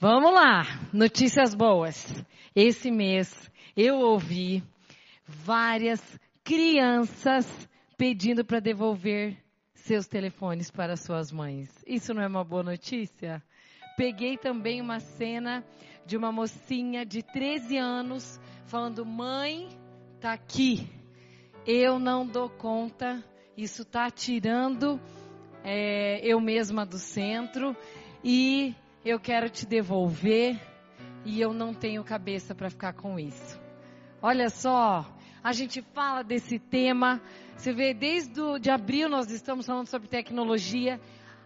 Vamos lá, notícias boas. Esse mês eu ouvi várias crianças pedindo para devolver seus telefones para suas mães. Isso não é uma boa notícia? Peguei também uma cena de uma mocinha de 13 anos falando: "Mãe, tá aqui. Eu não dou conta. Isso está tirando é, eu mesma do centro e eu quero te devolver e eu não tenho cabeça para ficar com isso. Olha só, a gente fala desse tema. Você vê, desde de abril nós estamos falando sobre tecnologia.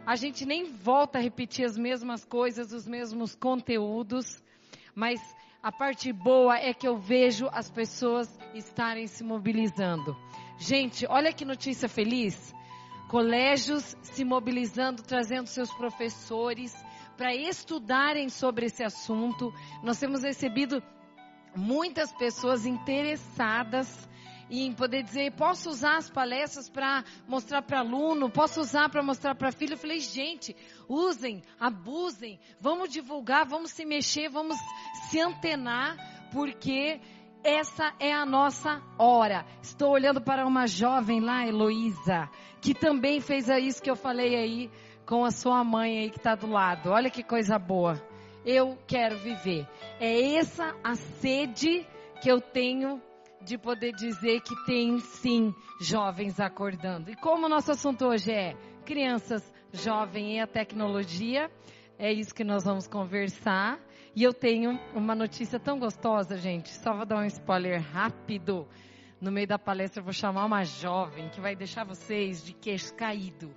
A gente nem volta a repetir as mesmas coisas, os mesmos conteúdos, mas a parte boa é que eu vejo as pessoas estarem se mobilizando. Gente, olha que notícia feliz. Colégios se mobilizando, trazendo seus professores para estudarem sobre esse assunto. Nós temos recebido muitas pessoas interessadas em poder dizer, posso usar as palestras para mostrar para aluno, posso usar para mostrar para filho. Eu falei, gente, usem, abusem, vamos divulgar, vamos se mexer, vamos se antenar, porque essa é a nossa hora. Estou olhando para uma jovem lá, Heloísa, que também fez isso que eu falei aí com a sua mãe aí que está do lado. Olha que coisa boa. Eu quero viver. É essa a sede que eu tenho de poder dizer que tem sim jovens acordando. E como o nosso assunto hoje é crianças, jovem e a tecnologia, é isso que nós vamos conversar. E eu tenho uma notícia tão gostosa, gente. Só vou dar um spoiler rápido. No meio da palestra eu vou chamar uma jovem que vai deixar vocês de queixo caído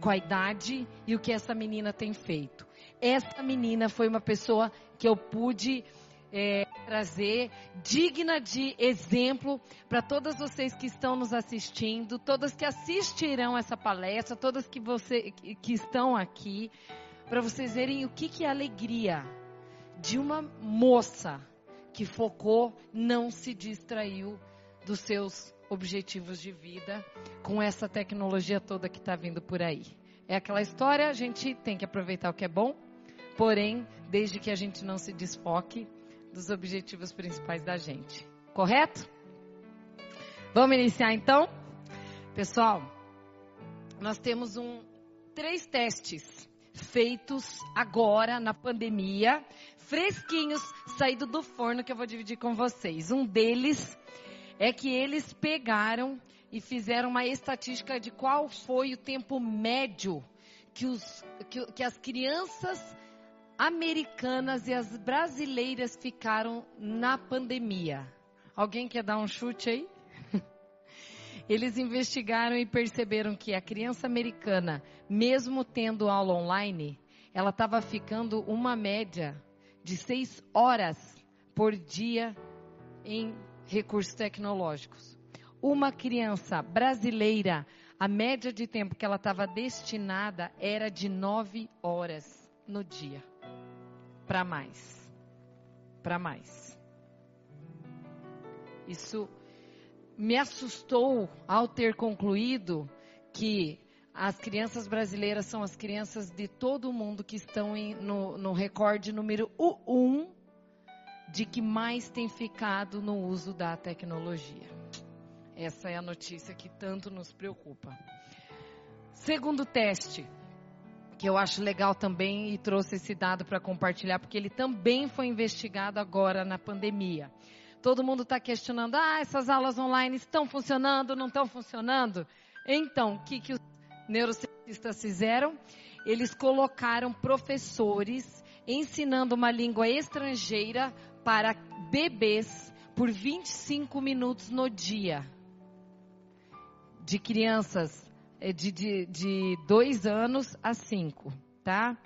com a idade e o que essa menina tem feito. Essa menina foi uma pessoa que eu pude é, trazer digna de exemplo para todas vocês que estão nos assistindo, todas que assistirão essa palestra, todas que, você, que estão aqui, para vocês verem o que, que é alegria de uma moça que focou, não se distraiu dos seus objetivos de vida com essa tecnologia toda que está vindo por aí. É aquela história, a gente tem que aproveitar o que é bom, porém, desde que a gente não se desfoque dos objetivos principais da gente. Correto? Vamos iniciar então? Pessoal, nós temos um três testes feitos agora na pandemia, fresquinhos, saído do forno que eu vou dividir com vocês. Um deles é que eles pegaram e fizeram uma estatística de qual foi o tempo médio que, os, que, que as crianças americanas e as brasileiras ficaram na pandemia. Alguém quer dar um chute aí? Eles investigaram e perceberam que a criança americana, mesmo tendo aula online, ela estava ficando uma média de seis horas por dia em recursos tecnológicos. Uma criança brasileira, a média de tempo que ela estava destinada era de nove horas no dia para mais. Para mais. Isso me assustou ao ter concluído que as crianças brasileiras são as crianças de todo mundo que estão em, no, no recorde número 1 um de que mais tem ficado no uso da tecnologia. Essa é a notícia que tanto nos preocupa. Segundo teste, que eu acho legal também e trouxe esse dado para compartilhar, porque ele também foi investigado agora na pandemia. Todo mundo está questionando, ah, essas aulas online estão funcionando, não estão funcionando? Então, o que, que os neurocientistas fizeram? Eles colocaram professores ensinando uma língua estrangeira para bebês por 25 minutos no dia. De crianças é de, de, de dois anos a cinco, tá?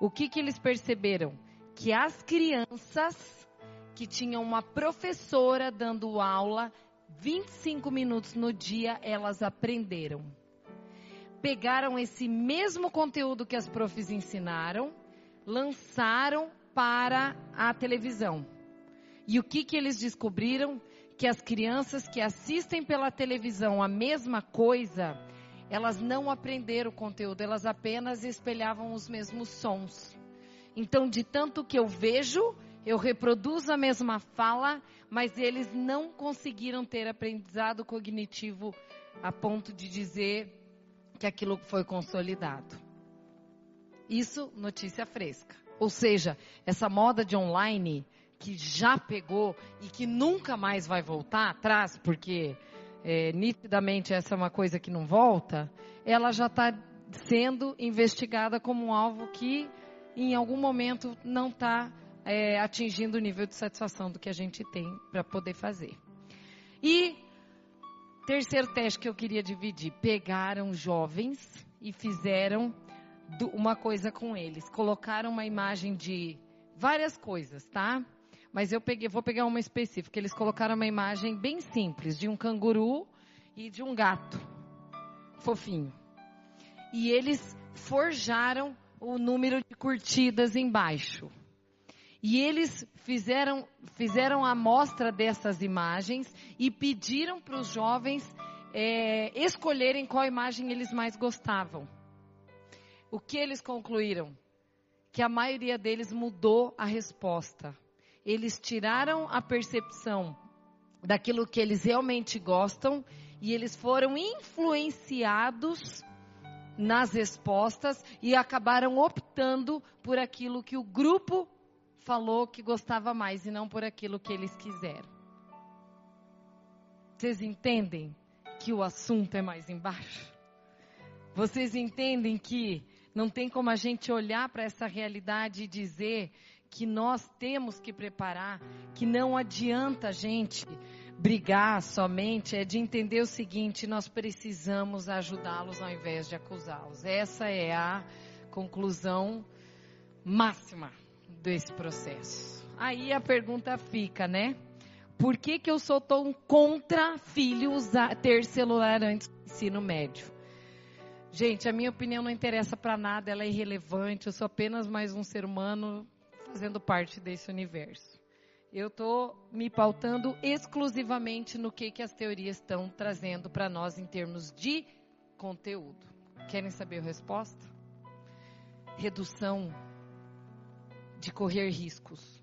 O que, que eles perceberam? Que as crianças que tinham uma professora dando aula 25 minutos no dia, elas aprenderam. Pegaram esse mesmo conteúdo que as profs ensinaram, lançaram para a televisão. E o que, que eles descobriram? Que as crianças que assistem pela televisão a mesma coisa, elas não aprenderam o conteúdo, elas apenas espelhavam os mesmos sons. Então, de tanto que eu vejo, eu reproduzo a mesma fala, mas eles não conseguiram ter aprendizado cognitivo a ponto de dizer que aquilo foi consolidado. Isso, notícia fresca. Ou seja, essa moda de online que já pegou e que nunca mais vai voltar atrás, porque é, nitidamente essa é uma coisa que não volta, ela já está sendo investigada como um alvo que em algum momento não está é, atingindo o nível de satisfação do que a gente tem para poder fazer. E terceiro teste que eu queria dividir: pegaram jovens e fizeram uma coisa com eles. Colocaram uma imagem de várias coisas, tá? Mas eu peguei, vou pegar uma específica. Eles colocaram uma imagem bem simples de um canguru e de um gato fofinho. E eles forjaram o número de curtidas embaixo. E eles fizeram, fizeram a amostra dessas imagens e pediram para os jovens é, escolherem qual imagem eles mais gostavam. O que eles concluíram? Que a maioria deles mudou a resposta. Eles tiraram a percepção daquilo que eles realmente gostam e eles foram influenciados nas respostas e acabaram optando por aquilo que o grupo falou que gostava mais e não por aquilo que eles quiseram. Vocês entendem que o assunto é mais embaixo? Vocês entendem que não tem como a gente olhar para essa realidade e dizer que nós temos que preparar, que não adianta a gente brigar somente, é de entender o seguinte: nós precisamos ajudá-los ao invés de acusá-los. Essa é a conclusão máxima desse processo. Aí a pergunta fica, né? Por que, que eu sou tão contra filho usar, ter celular antes do ensino médio? Gente, a minha opinião não interessa para nada, ela é irrelevante. Eu sou apenas mais um ser humano fazendo parte desse universo. Eu estou me pautando exclusivamente no que, que as teorias estão trazendo para nós em termos de conteúdo. Querem saber a resposta? Redução de correr riscos.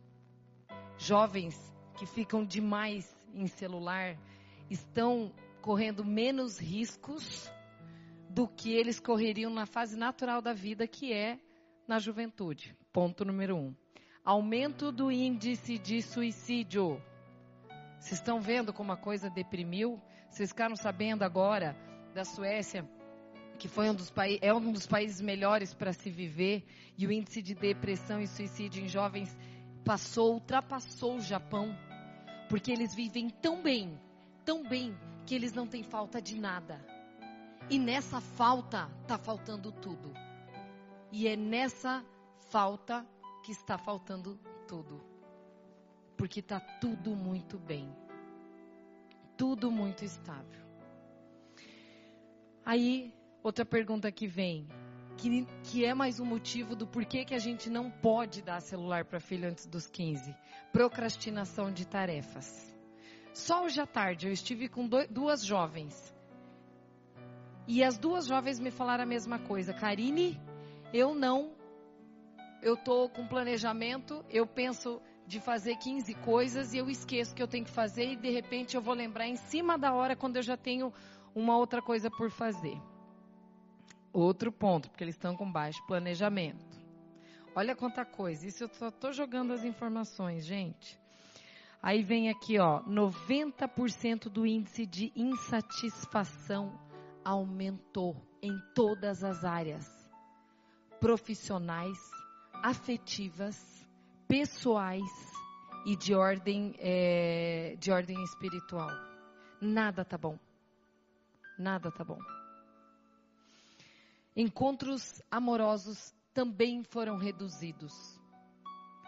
Jovens que ficam demais em celular estão correndo menos riscos do que eles correriam na fase natural da vida, que é na juventude. Ponto número um. Aumento do índice de suicídio. Vocês estão vendo como a coisa deprimiu? Vocês ficaram sabendo agora da Suécia, que foi um dos é um dos países melhores para se viver, e o índice de depressão e suicídio em jovens passou, ultrapassou o Japão, porque eles vivem tão bem, tão bem, que eles não têm falta de nada. E nessa falta está faltando tudo. E é nessa falta que está faltando tudo. Porque está tudo muito bem. Tudo muito estável. Aí, outra pergunta que vem, que, que é mais um motivo do porquê que a gente não pode dar celular para filho antes dos 15. Procrastinação de tarefas. Só hoje à tarde eu estive com dois, duas jovens. E as duas jovens me falaram a mesma coisa. Karine, eu não eu estou com planejamento, eu penso de fazer 15 coisas e eu esqueço que eu tenho que fazer e de repente eu vou lembrar em cima da hora quando eu já tenho uma outra coisa por fazer. Outro ponto, porque eles estão com baixo planejamento. Olha quanta coisa, isso eu só estou jogando as informações, gente. Aí vem aqui, ó, 90% do índice de insatisfação aumentou em todas as áreas profissionais, afetivas, pessoais e de ordem, é, de ordem espiritual. Nada tá bom. Nada tá bom. Encontros amorosos também foram reduzidos.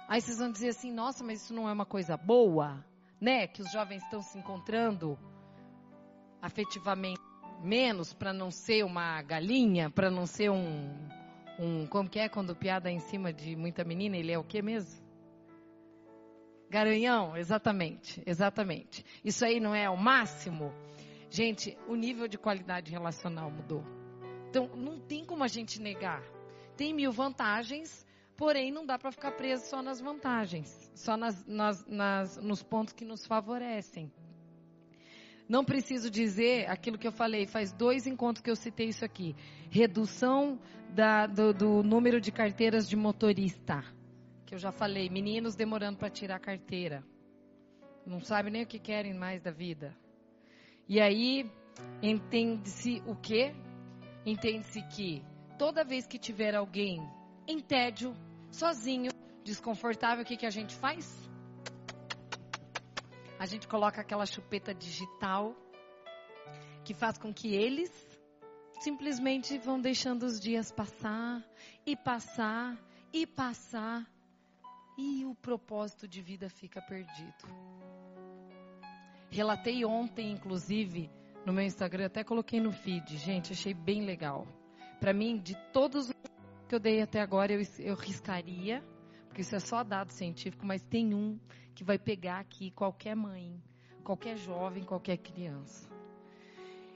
Aí vocês vão dizer assim: nossa, mas isso não é uma coisa boa, né? Que os jovens estão se encontrando afetivamente menos para não ser uma galinha, para não ser um, um. Como que é quando piada é em cima de muita menina? Ele é o que mesmo? Garanhão, exatamente, exatamente. Isso aí não é o máximo? Gente, o nível de qualidade relacional mudou. Então, não tem como a gente negar. Tem mil vantagens, Porém, não dá para ficar preso só nas vantagens, só nas, nas, nas, nos pontos que nos favorecem. Não preciso dizer aquilo que eu falei, faz dois encontros que eu citei isso aqui. Redução da, do, do número de carteiras de motorista. Que eu já falei, meninos demorando para tirar carteira. Não sabem nem o que querem mais da vida. E aí, entende-se o quê? Entende-se que toda vez que tiver alguém em tédio, sozinho, desconfortável, o que, que a gente faz? A gente coloca aquela chupeta digital que faz com que eles simplesmente vão deixando os dias passar e passar e passar e o propósito de vida fica perdido. Relatei ontem, inclusive, no meu Instagram, até coloquei no feed. Gente, achei bem legal. Para mim, de todos os que eu dei até agora, eu, eu riscaria, porque isso é só dado científico, mas tem um que vai pegar aqui qualquer mãe, qualquer jovem, qualquer criança.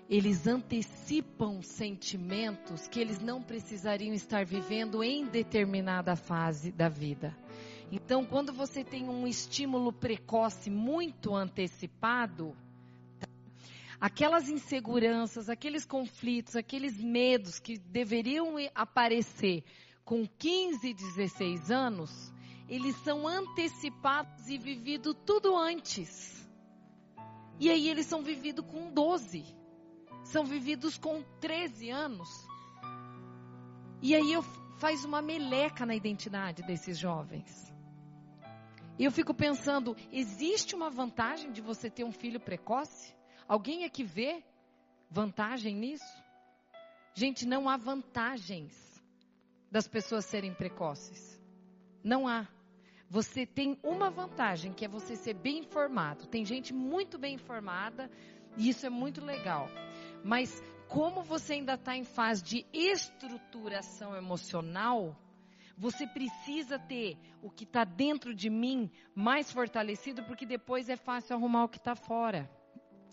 Eles antecipam sentimentos que eles não precisariam estar vivendo em determinada fase da vida. Então, quando você tem um estímulo precoce muito antecipado, aquelas inseguranças, aqueles conflitos, aqueles medos que deveriam aparecer com 15, 16 anos, eles são antecipados e vividos tudo antes. E aí eles são vividos com 12. São vividos com 13 anos. E aí eu faz uma meleca na identidade desses jovens. E eu fico pensando, existe uma vantagem de você ter um filho precoce? Alguém aqui vê vantagem nisso? Gente, não há vantagens das pessoas serem precoces. Não há você tem uma vantagem, que é você ser bem informado. Tem gente muito bem informada e isso é muito legal. Mas como você ainda está em fase de estruturação emocional, você precisa ter o que está dentro de mim mais fortalecido, porque depois é fácil arrumar o que está fora.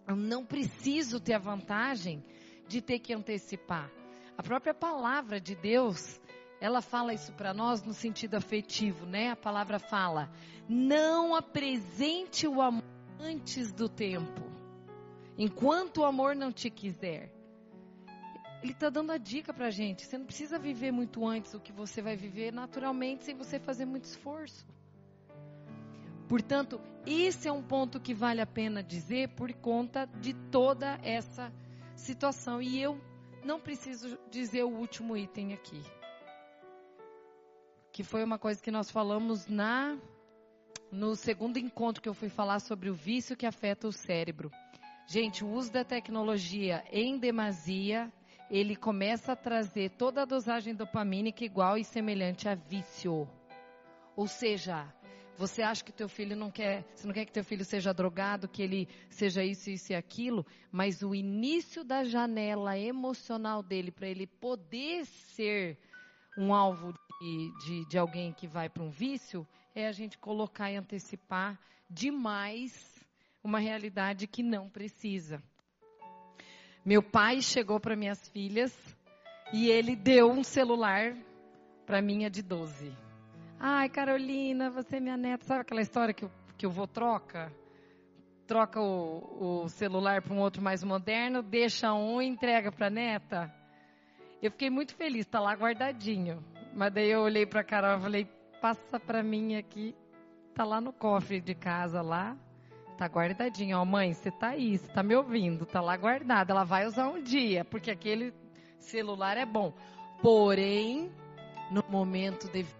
Eu não preciso ter a vantagem de ter que antecipar. A própria palavra de Deus ela fala isso para nós no sentido afetivo, né? A palavra fala: não apresente o amor antes do tempo, enquanto o amor não te quiser. Ele está dando a dica para gente. Você não precisa viver muito antes o que você vai viver naturalmente sem você fazer muito esforço. Portanto, esse é um ponto que vale a pena dizer por conta de toda essa situação. E eu não preciso dizer o último item aqui que foi uma coisa que nós falamos na no segundo encontro que eu fui falar sobre o vício que afeta o cérebro. Gente, o uso da tecnologia em demasia, ele começa a trazer toda a dosagem dopamínica igual e semelhante a vício. Ou seja, você acha que teu filho não quer, você não quer que teu filho seja drogado, que ele seja isso, isso e aquilo, mas o início da janela emocional dele para ele poder ser um alvo de, de alguém que vai para um vício é a gente colocar e antecipar demais uma realidade que não precisa. Meu pai chegou para minhas filhas e ele deu um celular para minha de 12. Ai, Carolina, você é minha neta. Sabe aquela história que, que o vô troca? Troca o, o celular para um outro mais moderno, deixa um e entrega para a neta? Eu fiquei muito feliz, está lá guardadinho. Mas daí eu olhei para Carol e falei, passa para mim aqui. Tá lá no cofre de casa lá. Tá guardadinho. Ó, mãe, você tá aí, você tá me ouvindo. Tá lá guardado. Ela vai usar um dia, porque aquele celular é bom. Porém, no momento devido.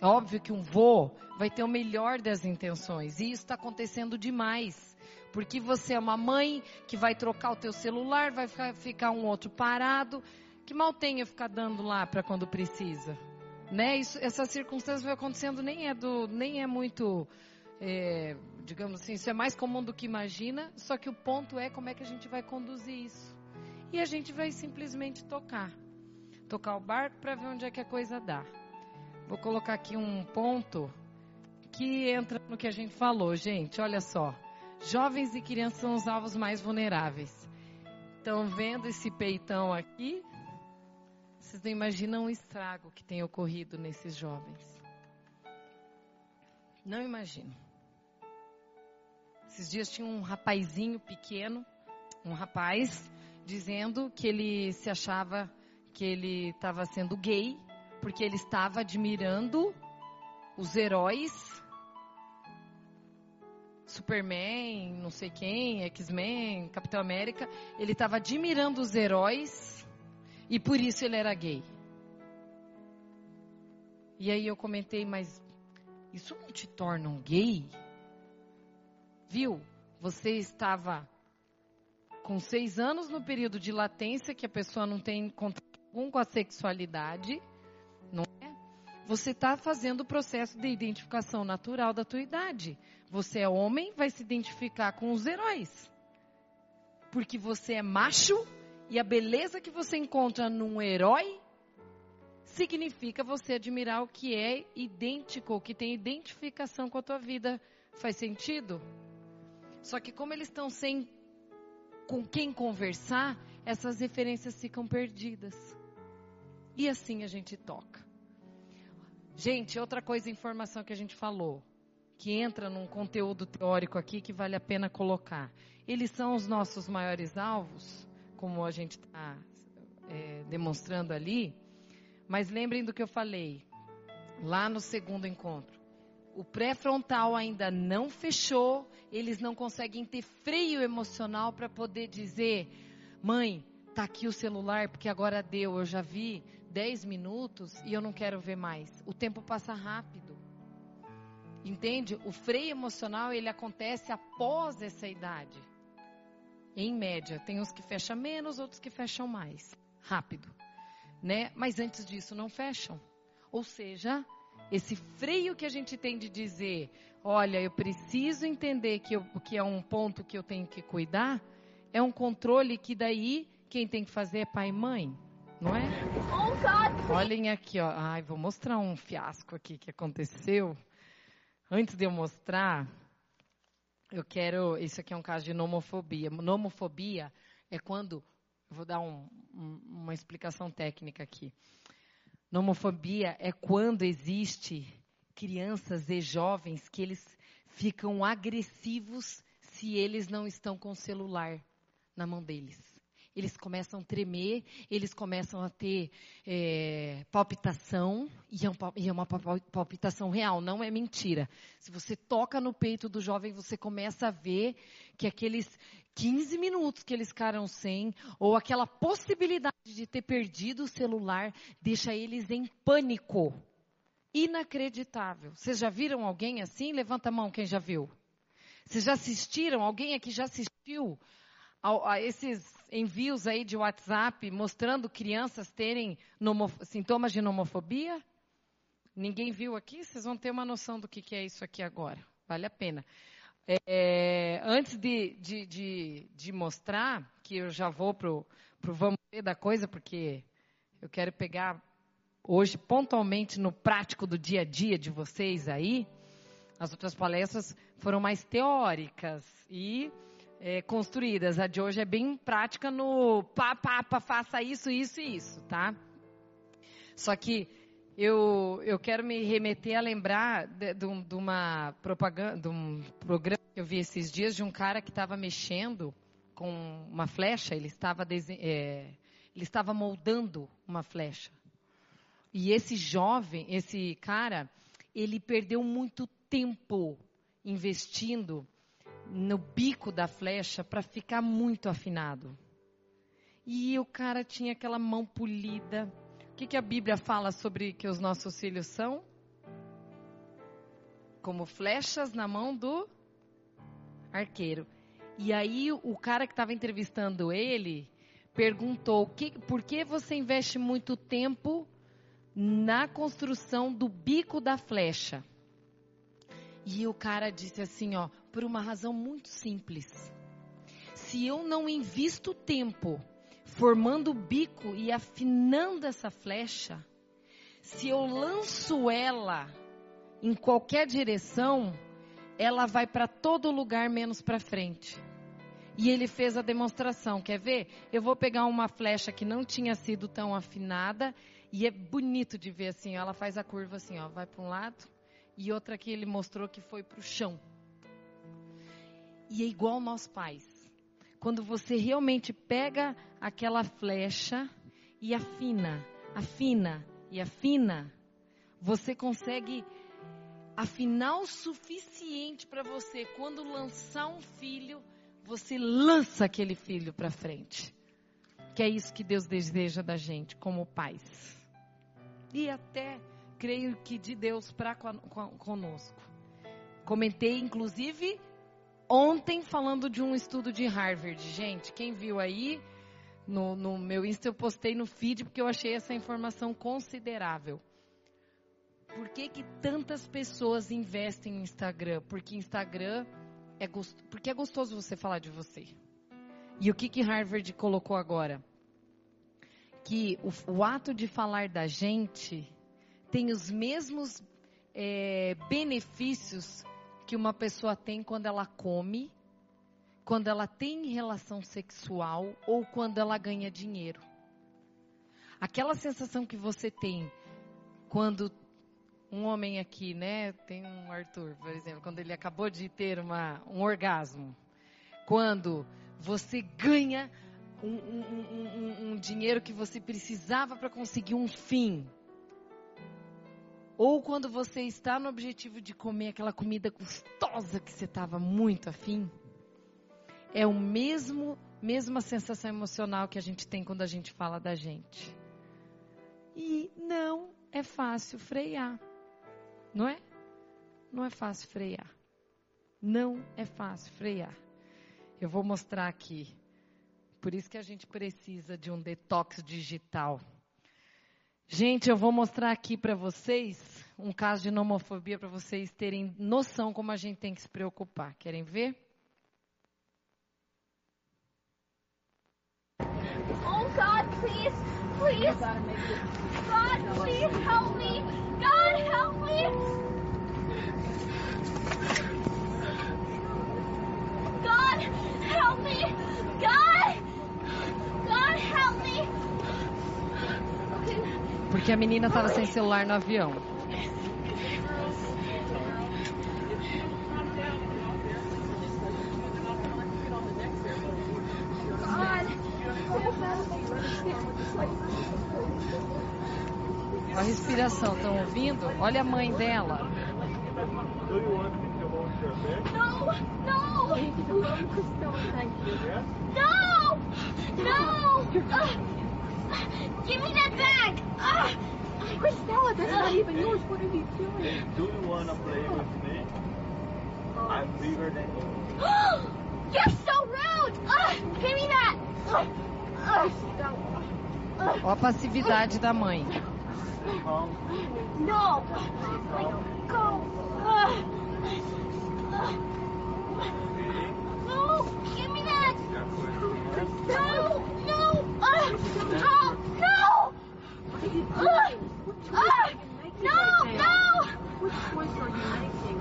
É óbvio que um vô vai ter o melhor das intenções. E isso está acontecendo demais. Porque você é uma mãe que vai trocar o teu celular, vai ficar um outro parado. Que mal tem eu ficar dando lá para quando precisa? Né? Isso, essa circunstância vai acontecendo nem é, do, nem é muito, é, digamos assim, isso é mais comum do que imagina, só que o ponto é como é que a gente vai conduzir isso. E a gente vai simplesmente tocar. Tocar o barco para ver onde é que a coisa dá. Vou colocar aqui um ponto que entra no que a gente falou, gente. Olha só. Jovens e crianças são os alvos mais vulneráveis. Estão vendo esse peitão aqui? Vocês não imaginam o estrago que tem ocorrido nesses jovens. Não imagino. Esses dias tinha um rapazinho pequeno, um rapaz, dizendo que ele se achava que ele estava sendo gay, porque ele estava admirando os heróis Superman, não sei quem, X-Men, Capitão América, ele estava admirando os heróis e por isso ele era gay. E aí eu comentei, mas isso não te torna um gay? Viu? Você estava com seis anos no período de latência, que a pessoa não tem contato algum com a sexualidade, não é? Você está fazendo o processo de identificação natural da tua idade. Você é homem, vai se identificar com os heróis. Porque você é macho e a beleza que você encontra num herói significa você admirar o que é idêntico, o que tem identificação com a tua vida. Faz sentido? Só que como eles estão sem com quem conversar, essas referências ficam perdidas. E assim a gente toca. Gente, outra coisa, informação que a gente falou, que entra num conteúdo teórico aqui que vale a pena colocar. Eles são os nossos maiores alvos, como a gente está é, demonstrando ali. Mas lembrem do que eu falei lá no segundo encontro. O pré-frontal ainda não fechou, eles não conseguem ter freio emocional para poder dizer: mãe, tá aqui o celular porque agora deu, eu já vi 10 minutos e eu não quero ver mais. O tempo passa rápido. Entende? O freio emocional ele acontece após essa idade. Em média, tem uns que fecham menos, outros que fecham mais, rápido, né? Mas antes disso não fecham. Ou seja, esse freio que a gente tem de dizer, olha, eu preciso entender que, eu, que é um ponto que eu tenho que cuidar, é um controle que daí quem tem que fazer é pai e mãe, não é? Olhem aqui, ó. Ai, vou mostrar um fiasco aqui que aconteceu. Antes de eu mostrar, eu quero. Isso aqui é um caso de nomofobia. Nomofobia é quando. Vou dar um, um, uma explicação técnica aqui. Nomofobia é quando existe crianças e jovens que eles ficam agressivos se eles não estão com o celular na mão deles. Eles começam a tremer, eles começam a ter é, palpitação, e é, é uma palpitação real, não é mentira. Se você toca no peito do jovem, você começa a ver que aqueles 15 minutos que eles ficaram sem, ou aquela possibilidade de ter perdido o celular, deixa eles em pânico. Inacreditável. Vocês já viram alguém assim? Levanta a mão quem já viu. Vocês já assistiram? Alguém aqui já assistiu a, a esses envios aí de WhatsApp mostrando crianças terem sintomas de nomofobia? Ninguém viu aqui? Vocês vão ter uma noção do que, que é isso aqui agora. Vale a pena. É, antes de, de, de, de, mostrar, que eu já vou para o vamos ver da coisa, porque eu quero pegar hoje pontualmente no prático do dia a dia de vocês aí. As outras palestras foram mais teóricas e é, construídas. A de hoje é bem prática no pá, pá, pá, faça isso, isso e isso, tá? Só que eu, eu quero me remeter a lembrar de, de, de uma propaganda, de um programa que eu vi esses dias de um cara que estava mexendo com uma flecha, ele estava, é, ele estava moldando uma flecha. E esse jovem, esse cara, ele perdeu muito tempo investindo no bico da flecha para ficar muito afinado. E o cara tinha aquela mão polida, o que, que a Bíblia fala sobre que os nossos filhos são? Como flechas na mão do arqueiro. E aí o cara que estava entrevistando ele perguntou: que, por que você investe muito tempo na construção do bico da flecha? E o cara disse assim, ó, por uma razão muito simples. Se eu não invisto tempo formando o bico e afinando essa flecha, se eu lanço ela em qualquer direção, ela vai para todo lugar menos para frente. E ele fez a demonstração. Quer ver? Eu vou pegar uma flecha que não tinha sido tão afinada. E é bonito de ver assim. Ela faz a curva assim, ó. Vai para um lado. E outra que ele mostrou que foi para o chão. E é igual nós pais. Quando você realmente pega aquela flecha e afina, afina e afina, você consegue afinar o suficiente para você, quando lançar um filho, você lança aquele filho para frente. Que é isso que Deus deseja da gente, como pais. E até creio que de Deus para conosco. Comentei, inclusive, ontem falando de um estudo de Harvard. Gente, quem viu aí no, no meu Insta, eu postei no feed porque eu achei essa informação considerável. Por que, que tantas pessoas investem no Instagram? Porque Instagram é gostoso, porque é gostoso você falar de você. E o que, que Harvard colocou agora? Que o, o ato de falar da gente tem os mesmos é, benefícios que uma pessoa tem quando ela come, quando ela tem relação sexual ou quando ela ganha dinheiro. Aquela sensação que você tem quando um homem aqui, né? Tem um Arthur, por exemplo, quando ele acabou de ter uma, um orgasmo. Quando você ganha um, um, um, um dinheiro que você precisava para conseguir um fim. Ou quando você está no objetivo de comer aquela comida gostosa que você estava muito afim. É o mesmo, mesma sensação emocional que a gente tem quando a gente fala da gente. E não é fácil frear. Não é? Não é fácil frear. Não é fácil frear. Eu vou mostrar aqui. Por isso que a gente precisa de um detox digital. Gente, eu vou mostrar aqui para vocês um caso de nomofobia para vocês terem noção como a gente tem que se preocupar. Querem ver? Oh God, please, please. God, please help me. God, help me! God, help me! God! God, help me! Porque a menina estava sem celular no avião. A respiração, estão ouvindo? Olha a mãe dela. Não, não! Não! Não! Give me that bag! Uh, Christella, that's not even yours. What are you doing? Do you want to play with me? I'm bigger than you. You're so rude! Uh, give me that! Uh, Ó a passividade da mãe. No! Go! Uh, uh, no! Give me that! No! No! Uh, no! No! Uh, uh, no! No! Which choice are you making?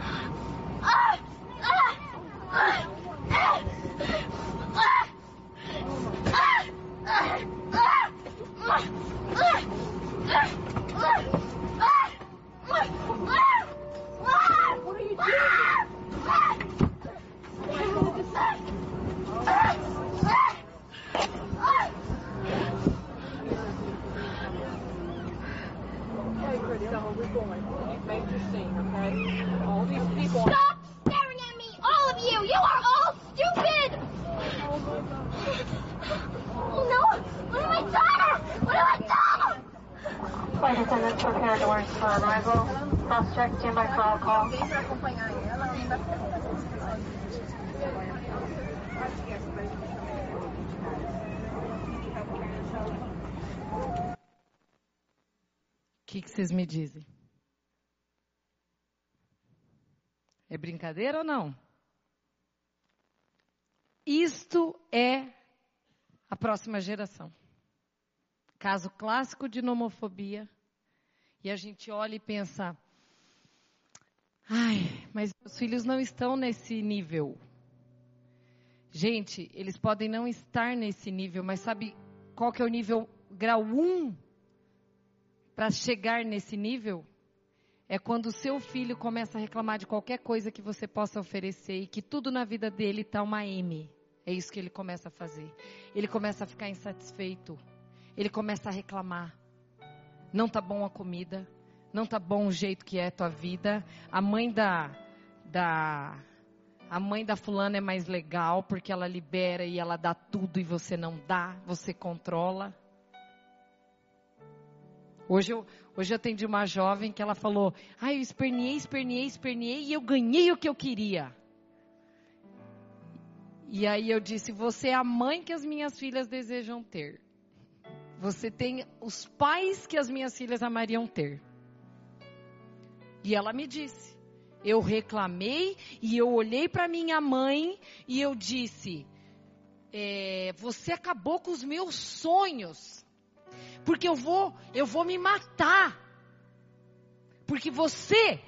Uh, vocês me dizem? É brincadeira ou não? Isto é a próxima geração. Caso clássico de nomofobia. E a gente olha e pensa: ai, mas meus filhos não estão nesse nível. Gente, eles podem não estar nesse nível, mas sabe qual que é o nível grau 1 para chegar nesse nível? É quando o seu filho começa a reclamar de qualquer coisa que você possa oferecer e que tudo na vida dele está uma M. É isso que ele começa a fazer. Ele começa a ficar insatisfeito. Ele começa a reclamar. Não tá bom a comida, não tá bom o jeito que é a tua vida. A mãe da da a mãe da fulana é mais legal porque ela libera e ela dá tudo e você não dá, você controla. Hoje eu, hoje eu atendi uma jovem que ela falou: "Ai, eu esperneei, esperneei, esperneei e eu ganhei o que eu queria". E aí eu disse: "Você é a mãe que as minhas filhas desejam ter. Você tem os pais que as minhas filhas amariam ter". E ela me disse: eu reclamei e eu olhei para minha mãe e eu disse: é, você acabou com os meus sonhos, porque eu vou, eu vou me matar, porque você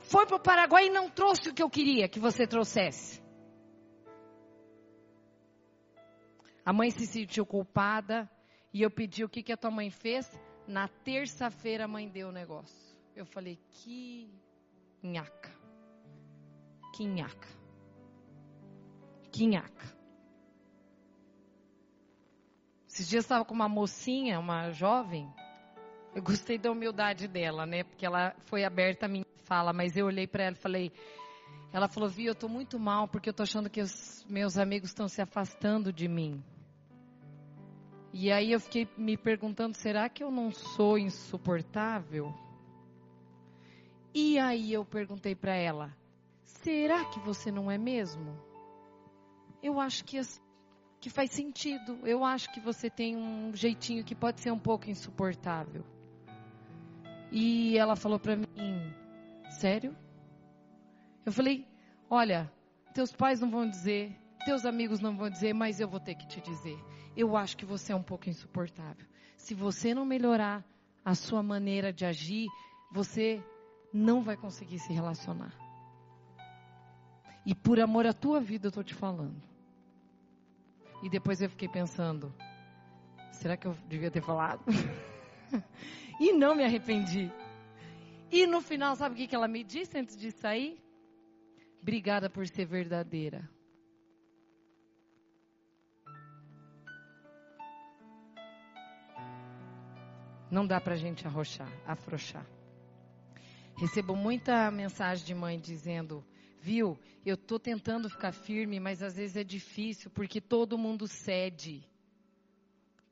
foi para o Paraguai e não trouxe o que eu queria que você trouxesse. A mãe se sentiu culpada e eu pedi o que, que a tua mãe fez. Na terça-feira a mãe deu o negócio. Eu falei, que Nhaca. Que nhaca. Que nhaca. Esses dias estava com uma mocinha, uma jovem. Eu gostei da humildade dela, né? Porque ela foi aberta a minha fala, mas eu olhei para ela e falei. Ela falou: Vi, eu estou muito mal porque eu estou achando que os meus amigos estão se afastando de mim. E aí eu fiquei me perguntando: será que eu não sou insuportável? E aí eu perguntei para ela: será que você não é mesmo? Eu acho que, que faz sentido. Eu acho que você tem um jeitinho que pode ser um pouco insuportável. E ela falou para mim: sério? Eu falei: olha, teus pais não vão dizer, teus amigos não vão dizer, mas eu vou ter que te dizer. Eu acho que você é um pouco insuportável. Se você não melhorar a sua maneira de agir, você não vai conseguir se relacionar. E por amor à tua vida eu estou te falando. E depois eu fiquei pensando, será que eu devia ter falado? e não me arrependi. E no final, sabe o que ela me disse antes de sair? Obrigada por ser verdadeira. Não dá pra gente arrochar, afrouxar. Recebo muita mensagem de mãe dizendo: Viu, eu estou tentando ficar firme, mas às vezes é difícil porque todo mundo cede.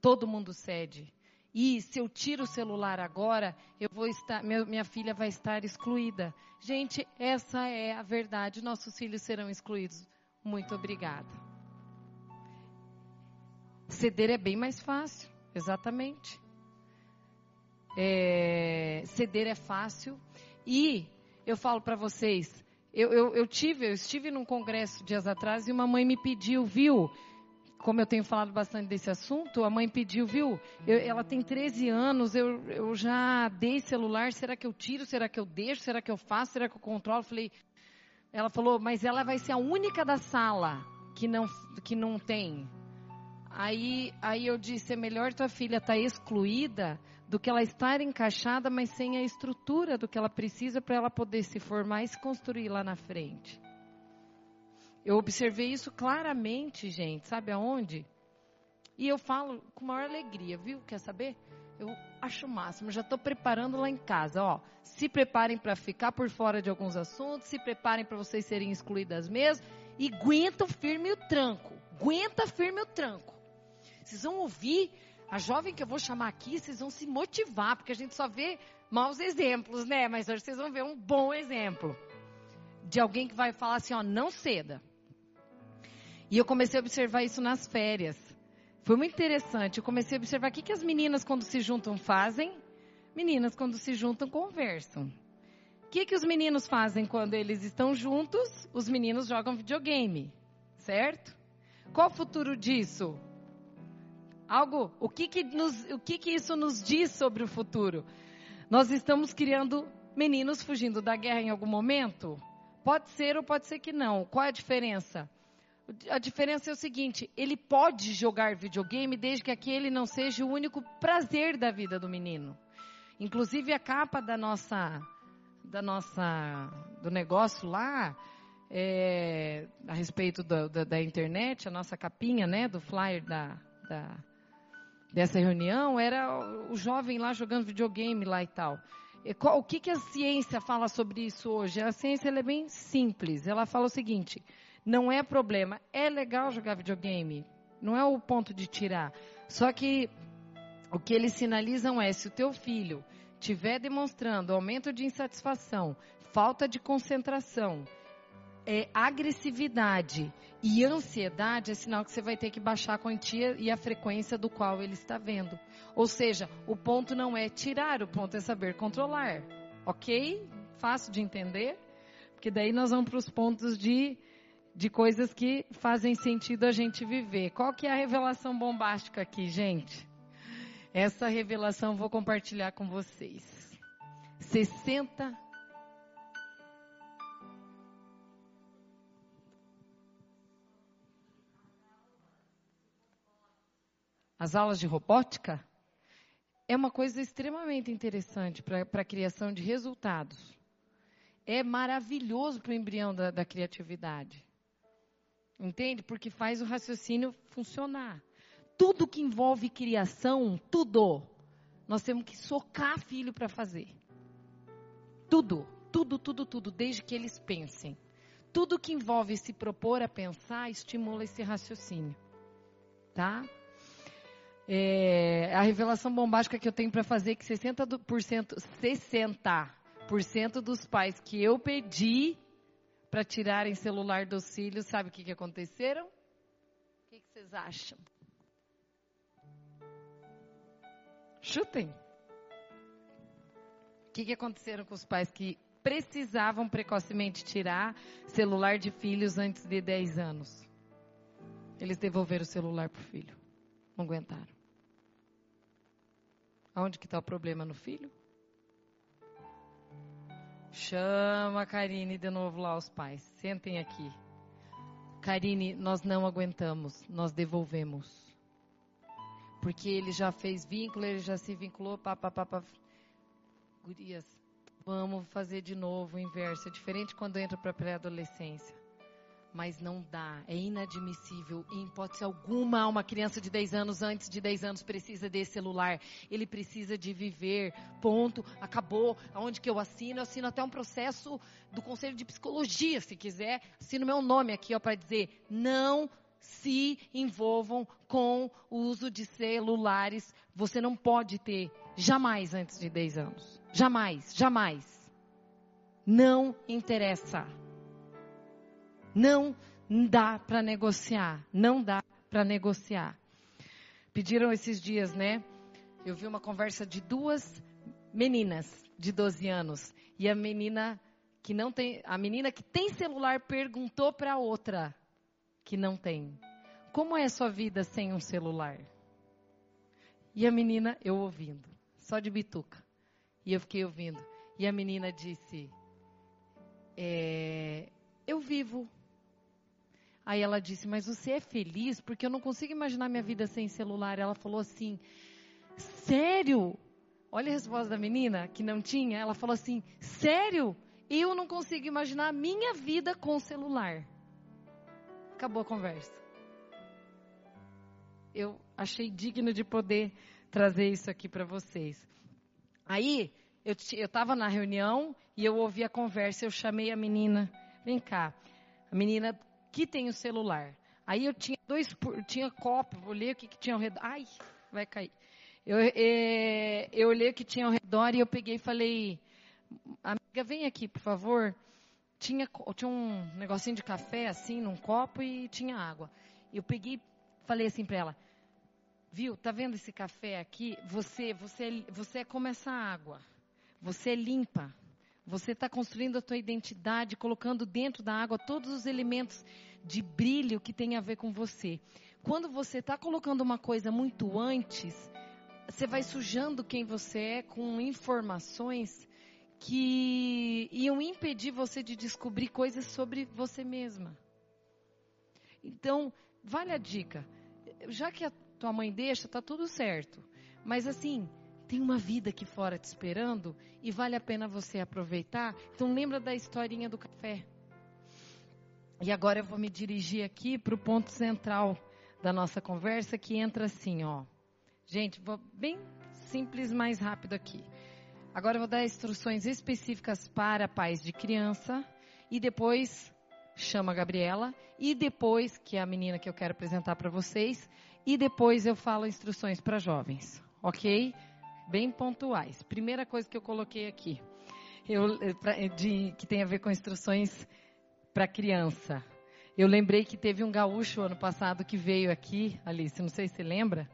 Todo mundo cede. E se eu tiro o celular agora, eu vou estar, minha filha vai estar excluída. Gente, essa é a verdade. Nossos filhos serão excluídos. Muito obrigada. Ceder é bem mais fácil, exatamente. É, ceder é fácil e eu falo para vocês, eu, eu, eu, tive, eu estive num congresso dias atrás e uma mãe me pediu, viu? Como eu tenho falado bastante desse assunto, a mãe pediu, viu? Eu, ela tem 13 anos, eu, eu já dei celular, será que eu tiro? Será que eu deixo? Será que eu faço? Será que eu controlo? falei, ela falou, mas ela vai ser a única da sala que não, que não tem. Aí, aí eu disse, é melhor tua filha estar tá excluída do que ela estar encaixada, mas sem a estrutura do que ela precisa para ela poder se formar e se construir lá na frente. Eu observei isso claramente, gente, sabe aonde? E eu falo com maior alegria, viu? Quer saber? Eu acho o máximo, já estou preparando lá em casa, ó. Se preparem para ficar por fora de alguns assuntos, se preparem para vocês serem excluídas mesmo e aguentam firme o tranco. Aguenta firme o tranco. Vocês vão ouvir a jovem que eu vou chamar aqui, vocês vão se motivar, porque a gente só vê maus exemplos, né? Mas hoje vocês vão ver um bom exemplo de alguém que vai falar assim, ó, não ceda. E eu comecei a observar isso nas férias. Foi muito interessante. Eu comecei a observar o que, que as meninas, quando se juntam, fazem. Meninas, quando se juntam, conversam. O que, que os meninos fazem quando eles estão juntos? Os meninos jogam videogame, certo? Qual o futuro disso? Algo, o que que, nos, o que que isso nos diz sobre o futuro? Nós estamos criando meninos fugindo da guerra em algum momento? Pode ser ou pode ser que não. Qual é a diferença? A diferença é o seguinte: ele pode jogar videogame desde que aquele não seja o único prazer da vida do menino. Inclusive a capa da nossa, da nossa, do negócio lá, é, a respeito da, da, da, internet, a nossa capinha, né, do flyer da, da, dessa reunião, era o jovem lá jogando videogame lá e tal. O que, que a ciência fala sobre isso hoje? A ciência é bem simples. Ela fala o seguinte: não é problema, é legal jogar videogame, não é o ponto de tirar. Só que o que eles sinalizam é se o teu filho tiver demonstrando aumento de insatisfação, falta de concentração, é, agressividade e ansiedade, é sinal que você vai ter que baixar a quantia e a frequência do qual ele está vendo. Ou seja, o ponto não é tirar, o ponto é saber controlar. Ok? Fácil de entender? Porque daí nós vamos para os pontos de, de coisas que fazem sentido a gente viver. Qual que é a revelação bombástica aqui, gente? Essa revelação eu vou compartilhar com vocês. 60 As aulas de robótica é uma coisa extremamente interessante para a criação de resultados. É maravilhoso para o embrião da, da criatividade. Entende? Porque faz o raciocínio funcionar. Tudo que envolve criação, tudo, nós temos que socar filho para fazer. Tudo, tudo, tudo, tudo, desde que eles pensem. Tudo que envolve se propor a pensar estimula esse raciocínio. Tá? É, a revelação bombástica que eu tenho para fazer é que 60%, 60% dos pais que eu pedi para tirarem celular dos filhos, sabe o que, que aconteceram? O que, que vocês acham? Chutem. O que, que aconteceram com os pais que precisavam precocemente tirar celular de filhos antes de 10 anos? Eles devolveram o celular para o filho. Não aguentaram. Aonde que está o problema no filho? Chama a Karine de novo lá os pais. Sentem aqui. Karine, nós não aguentamos, nós devolvemos. Porque ele já fez vínculo, ele já se vinculou, papapá. Gurias, vamos fazer de novo o inverso. É diferente quando entra para a pré-adolescência mas não dá, é inadmissível. Em hipótese alguma, uma criança de 10 anos, antes de 10 anos, precisa desse celular. Ele precisa de viver. Ponto. Acabou. Aonde que eu assino? Eu assino até um processo do Conselho de Psicologia, se quiser. Assino meu nome aqui, ó, para dizer: não se envolvam com o uso de celulares. Você não pode ter jamais antes de 10 anos. Jamais, jamais. Não interessa. Não dá para negociar. Não dá para negociar. Pediram esses dias, né? Eu vi uma conversa de duas meninas de 12 anos. E a menina que não tem, a menina que tem celular perguntou para a outra que não tem: "Como é a sua vida sem um celular?" E a menina, eu ouvindo, só de bituca. E eu fiquei ouvindo. E a menina disse: é, Eu vivo Aí ela disse: Mas você é feliz? Porque eu não consigo imaginar minha vida sem celular. Ela falou assim: Sério? Olha a resposta da menina que não tinha. Ela falou assim: Sério? Eu não consigo imaginar a minha vida com celular. Acabou a conversa. Eu achei digno de poder trazer isso aqui para vocês. Aí, eu estava na reunião e eu ouvi a conversa. Eu chamei a menina. Vem cá. A menina que tem o celular. Aí eu tinha dois, tinha copo, olhei o que, que tinha ao redor. Ai, vai cair. Eu, é, eu olhei o que tinha ao redor e eu peguei e falei, amiga, vem aqui, por favor. Tinha, tinha um negocinho de café assim, num copo e tinha água. Eu peguei falei assim para ela, viu, tá vendo esse café aqui? Você, você, você é como essa água. Você é limpa. Você está construindo a tua identidade, colocando dentro da água todos os elementos de brilho que tem a ver com você. Quando você está colocando uma coisa muito antes, você vai sujando quem você é com informações que iam impedir você de descobrir coisas sobre você mesma. Então, vale a dica. Já que a tua mãe deixa, tá tudo certo. Mas assim, tem uma vida aqui fora te esperando e vale a pena você aproveitar. Então, lembra da historinha do café. E agora eu vou me dirigir aqui para o ponto central da nossa conversa, que entra assim, ó. Gente, vou bem simples, mais rápido aqui. Agora eu vou dar instruções específicas para pais de criança e depois chama a Gabriela e depois, que é a menina que eu quero apresentar para vocês, e depois eu falo instruções para jovens, ok? Bem pontuais. Primeira coisa que eu coloquei aqui, eu, de, que tem a ver com instruções para criança. Eu lembrei que teve um gaúcho ano passado que veio aqui, Alice, não sei se lembra,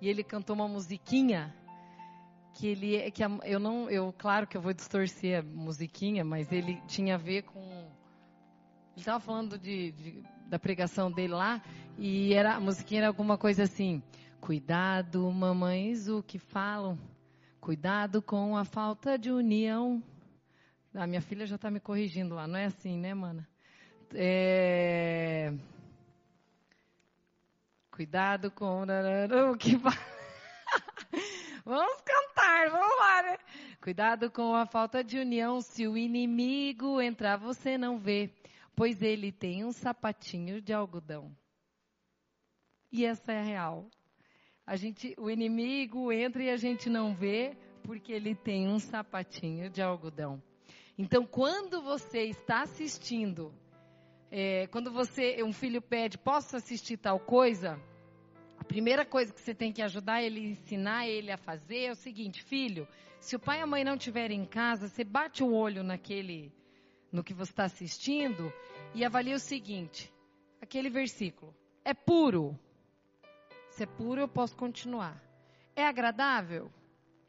e ele cantou uma musiquinha que ele que eu não, eu claro que eu vou distorcer a musiquinha, mas ele tinha a ver com ele estava falando de, de, da pregação dele lá e era a musiquinha era alguma coisa assim: cuidado, mamães, o que falam, cuidado com a falta de união. A minha filha já está me corrigindo lá, não é assim, né, mana? É... Cuidado com o que Vamos cantar, vamos lá, né? Cuidado com a falta de união, se o inimigo entrar, você não vê, pois ele tem um sapatinho de algodão. E essa é a real. A gente, o inimigo entra e a gente não vê, porque ele tem um sapatinho de algodão. Então, quando você está assistindo é, quando você, um filho pede, posso assistir tal coisa? A primeira coisa que você tem que ajudar ele, ensinar ele a fazer é o seguinte, filho, se o pai e a mãe não estiverem em casa, você bate o olho naquele, no que você está assistindo e avalia o seguinte, aquele versículo, é puro? Se é puro, eu posso continuar. É agradável?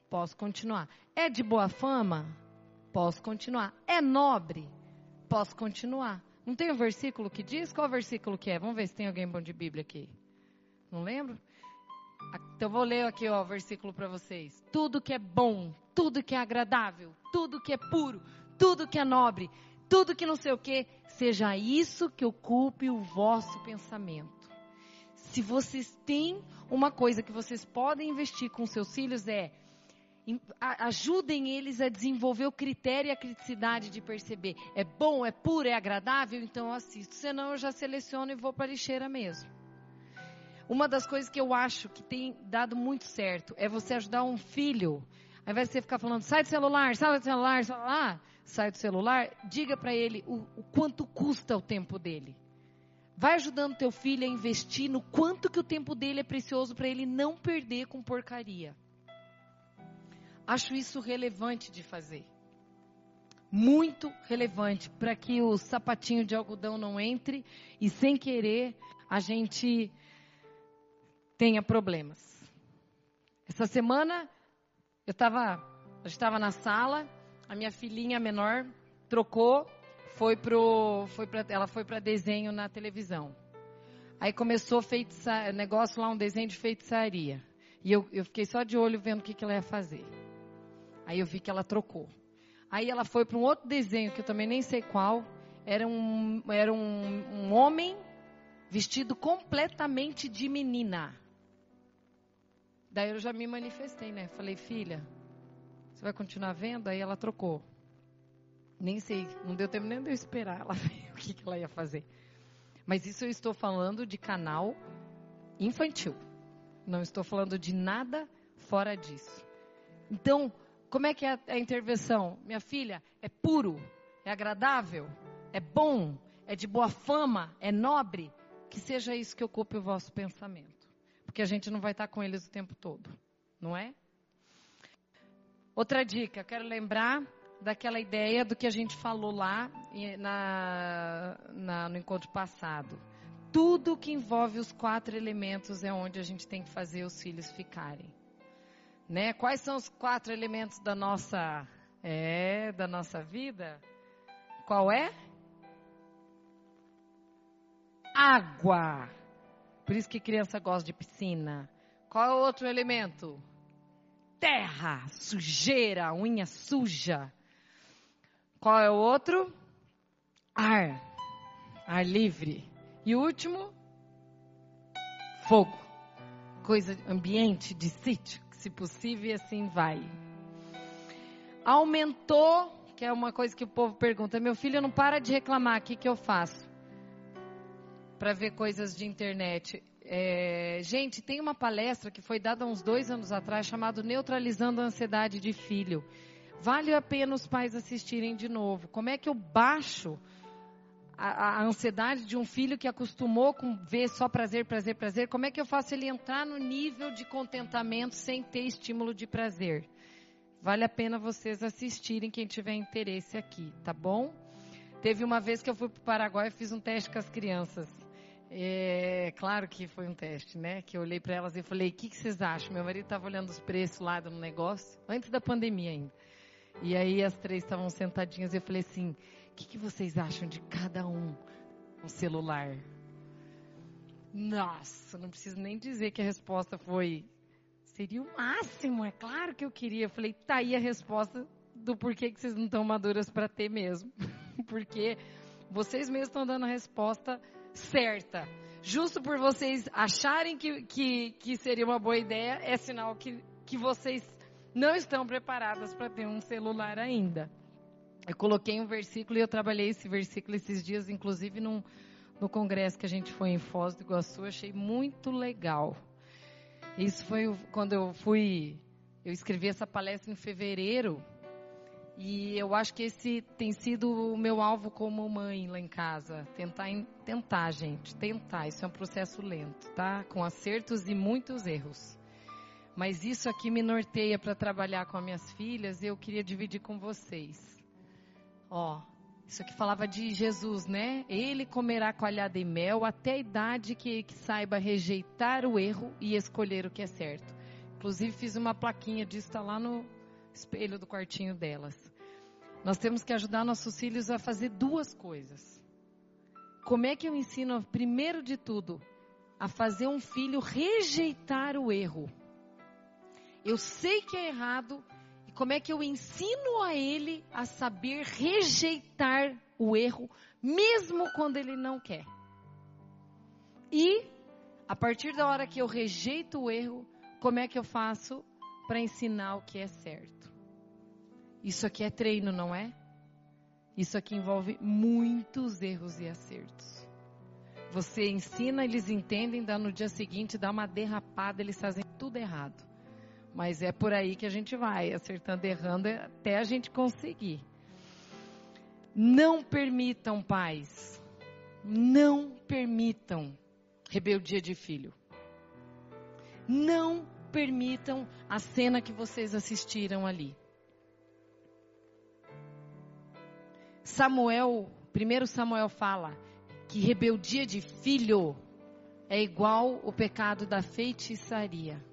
Posso continuar. É de boa fama? Posso continuar. É nobre? Posso continuar. Não tem um versículo que diz? Qual versículo que é? Vamos ver se tem alguém bom de Bíblia aqui. Não lembro? Então vou ler aqui ó, o versículo para vocês. Tudo que é bom, tudo que é agradável, tudo que é puro, tudo que é nobre, tudo que não sei o que, seja isso que ocupe o vosso pensamento. Se vocês têm uma coisa que vocês podem investir com seus filhos é ajudem eles a desenvolver o critério e a criticidade de perceber. É bom, é puro, é agradável, então eu assisto. Senão eu já seleciono e vou para a lixeira mesmo. Uma das coisas que eu acho que tem dado muito certo é você ajudar um filho. Ao invés de você ficar falando, sai do celular, sai do celular, sai, lá, sai do celular, diga para ele o, o quanto custa o tempo dele. Vai ajudando teu filho a investir no quanto que o tempo dele é precioso para ele não perder com porcaria. Acho isso relevante de fazer. Muito relevante para que o sapatinho de algodão não entre e sem querer a gente tenha problemas. Essa semana eu estava, estava na sala, a minha filhinha menor trocou, foi pro, foi pra, ela foi para desenho na televisão. Aí começou feitiça, negócio lá, um desenho de feitiçaria. E eu, eu fiquei só de olho vendo o que, que ela ia fazer. Aí eu vi que ela trocou. Aí ela foi para um outro desenho que eu também nem sei qual. Era um, era um, um homem vestido completamente de menina. Daí eu já me manifestei, né? Falei, filha, você vai continuar vendo? Aí ela trocou. Nem sei, não deu tempo nem de eu esperar ela ver o que, que ela ia fazer. Mas isso eu estou falando de canal infantil. Não estou falando de nada fora disso. Então, como é que é a intervenção? Minha filha, é puro, é agradável, é bom, é de boa fama, é nobre. Que seja isso que ocupe o vosso pensamento. Porque a gente não vai estar com eles o tempo todo, não é? Outra dica, quero lembrar daquela ideia do que a gente falou lá na, na, no encontro passado. Tudo que envolve os quatro elementos é onde a gente tem que fazer os filhos ficarem. Né? Quais são os quatro elementos da nossa é, da nossa vida? Qual é? Água. Por isso que criança gosta de piscina. Qual é o outro elemento? Terra, sujeira, unha suja. Qual é o outro? Ar. Ar livre. E o último? fogo, coisa, ambiente de sítio, se possível, e assim vai. Aumentou, que é uma coisa que o povo pergunta: meu filho não para de reclamar, o que, que eu faço? Para ver coisas de internet. É, gente, tem uma palestra que foi dada uns dois anos atrás chamado Neutralizando a Ansiedade de Filho. Vale a pena os pais assistirem de novo. Como é que eu baixo a, a, ansiedade de um filho que acostumou com ver só prazer, prazer, prazer? Como é que eu faço ele entrar no nível de contentamento sem ter estímulo de prazer? Vale a pena vocês assistirem, quem tiver interesse aqui, tá bom? Teve uma vez que eu fui para o Paraguai e fiz um teste com as crianças. É, claro que foi um teste, né? Que eu olhei para elas e falei: o que, que vocês acham? Meu marido estava olhando os preços lá do negócio, antes da pandemia ainda. E aí as três estavam sentadinhas e eu falei assim: que, que vocês acham de cada um um celular? Nossa, não preciso nem dizer que a resposta foi: seria o máximo, é claro que eu queria. Eu falei: tá aí a resposta do porquê que vocês não estão maduras para ter mesmo. Porque vocês mesmos estão dando a resposta certa. Justo por vocês acharem que, que, que seria uma boa ideia, é sinal que, que vocês não estão preparadas para ter um celular ainda. Eu coloquei um versículo e eu trabalhei esse versículo esses dias, inclusive num, no congresso que a gente foi em Foz do Iguaçu, achei muito legal. Isso foi quando eu fui, eu escrevi essa palestra em fevereiro, e eu acho que esse tem sido o meu alvo como mãe lá em casa. Tentar, tentar, gente, tentar. Isso é um processo lento, tá? Com acertos e muitos erros. Mas isso aqui me norteia para trabalhar com as minhas filhas e eu queria dividir com vocês. Ó, isso aqui falava de Jesus, né? Ele comerá coalhada e mel até a idade que, que saiba rejeitar o erro e escolher o que é certo. Inclusive fiz uma plaquinha disso, está lá no espelho do quartinho delas. Nós temos que ajudar nossos filhos a fazer duas coisas. Como é que eu ensino, primeiro de tudo, a fazer um filho rejeitar o erro? Eu sei que é errado. Como é que eu ensino a ele a saber rejeitar o erro, mesmo quando ele não quer? E, a partir da hora que eu rejeito o erro, como é que eu faço para ensinar o que é certo? Isso aqui é treino, não é? Isso aqui envolve muitos erros e acertos. Você ensina, eles entendem, dá no dia seguinte, dá uma derrapada, eles fazem tudo errado. Mas é por aí que a gente vai, acertando, errando, até a gente conseguir. Não permitam, pais, não permitam rebeldia de filho. Não permitam a cena que vocês assistiram ali. Samuel, primeiro Samuel fala que rebeldia de filho é igual o pecado da feitiçaria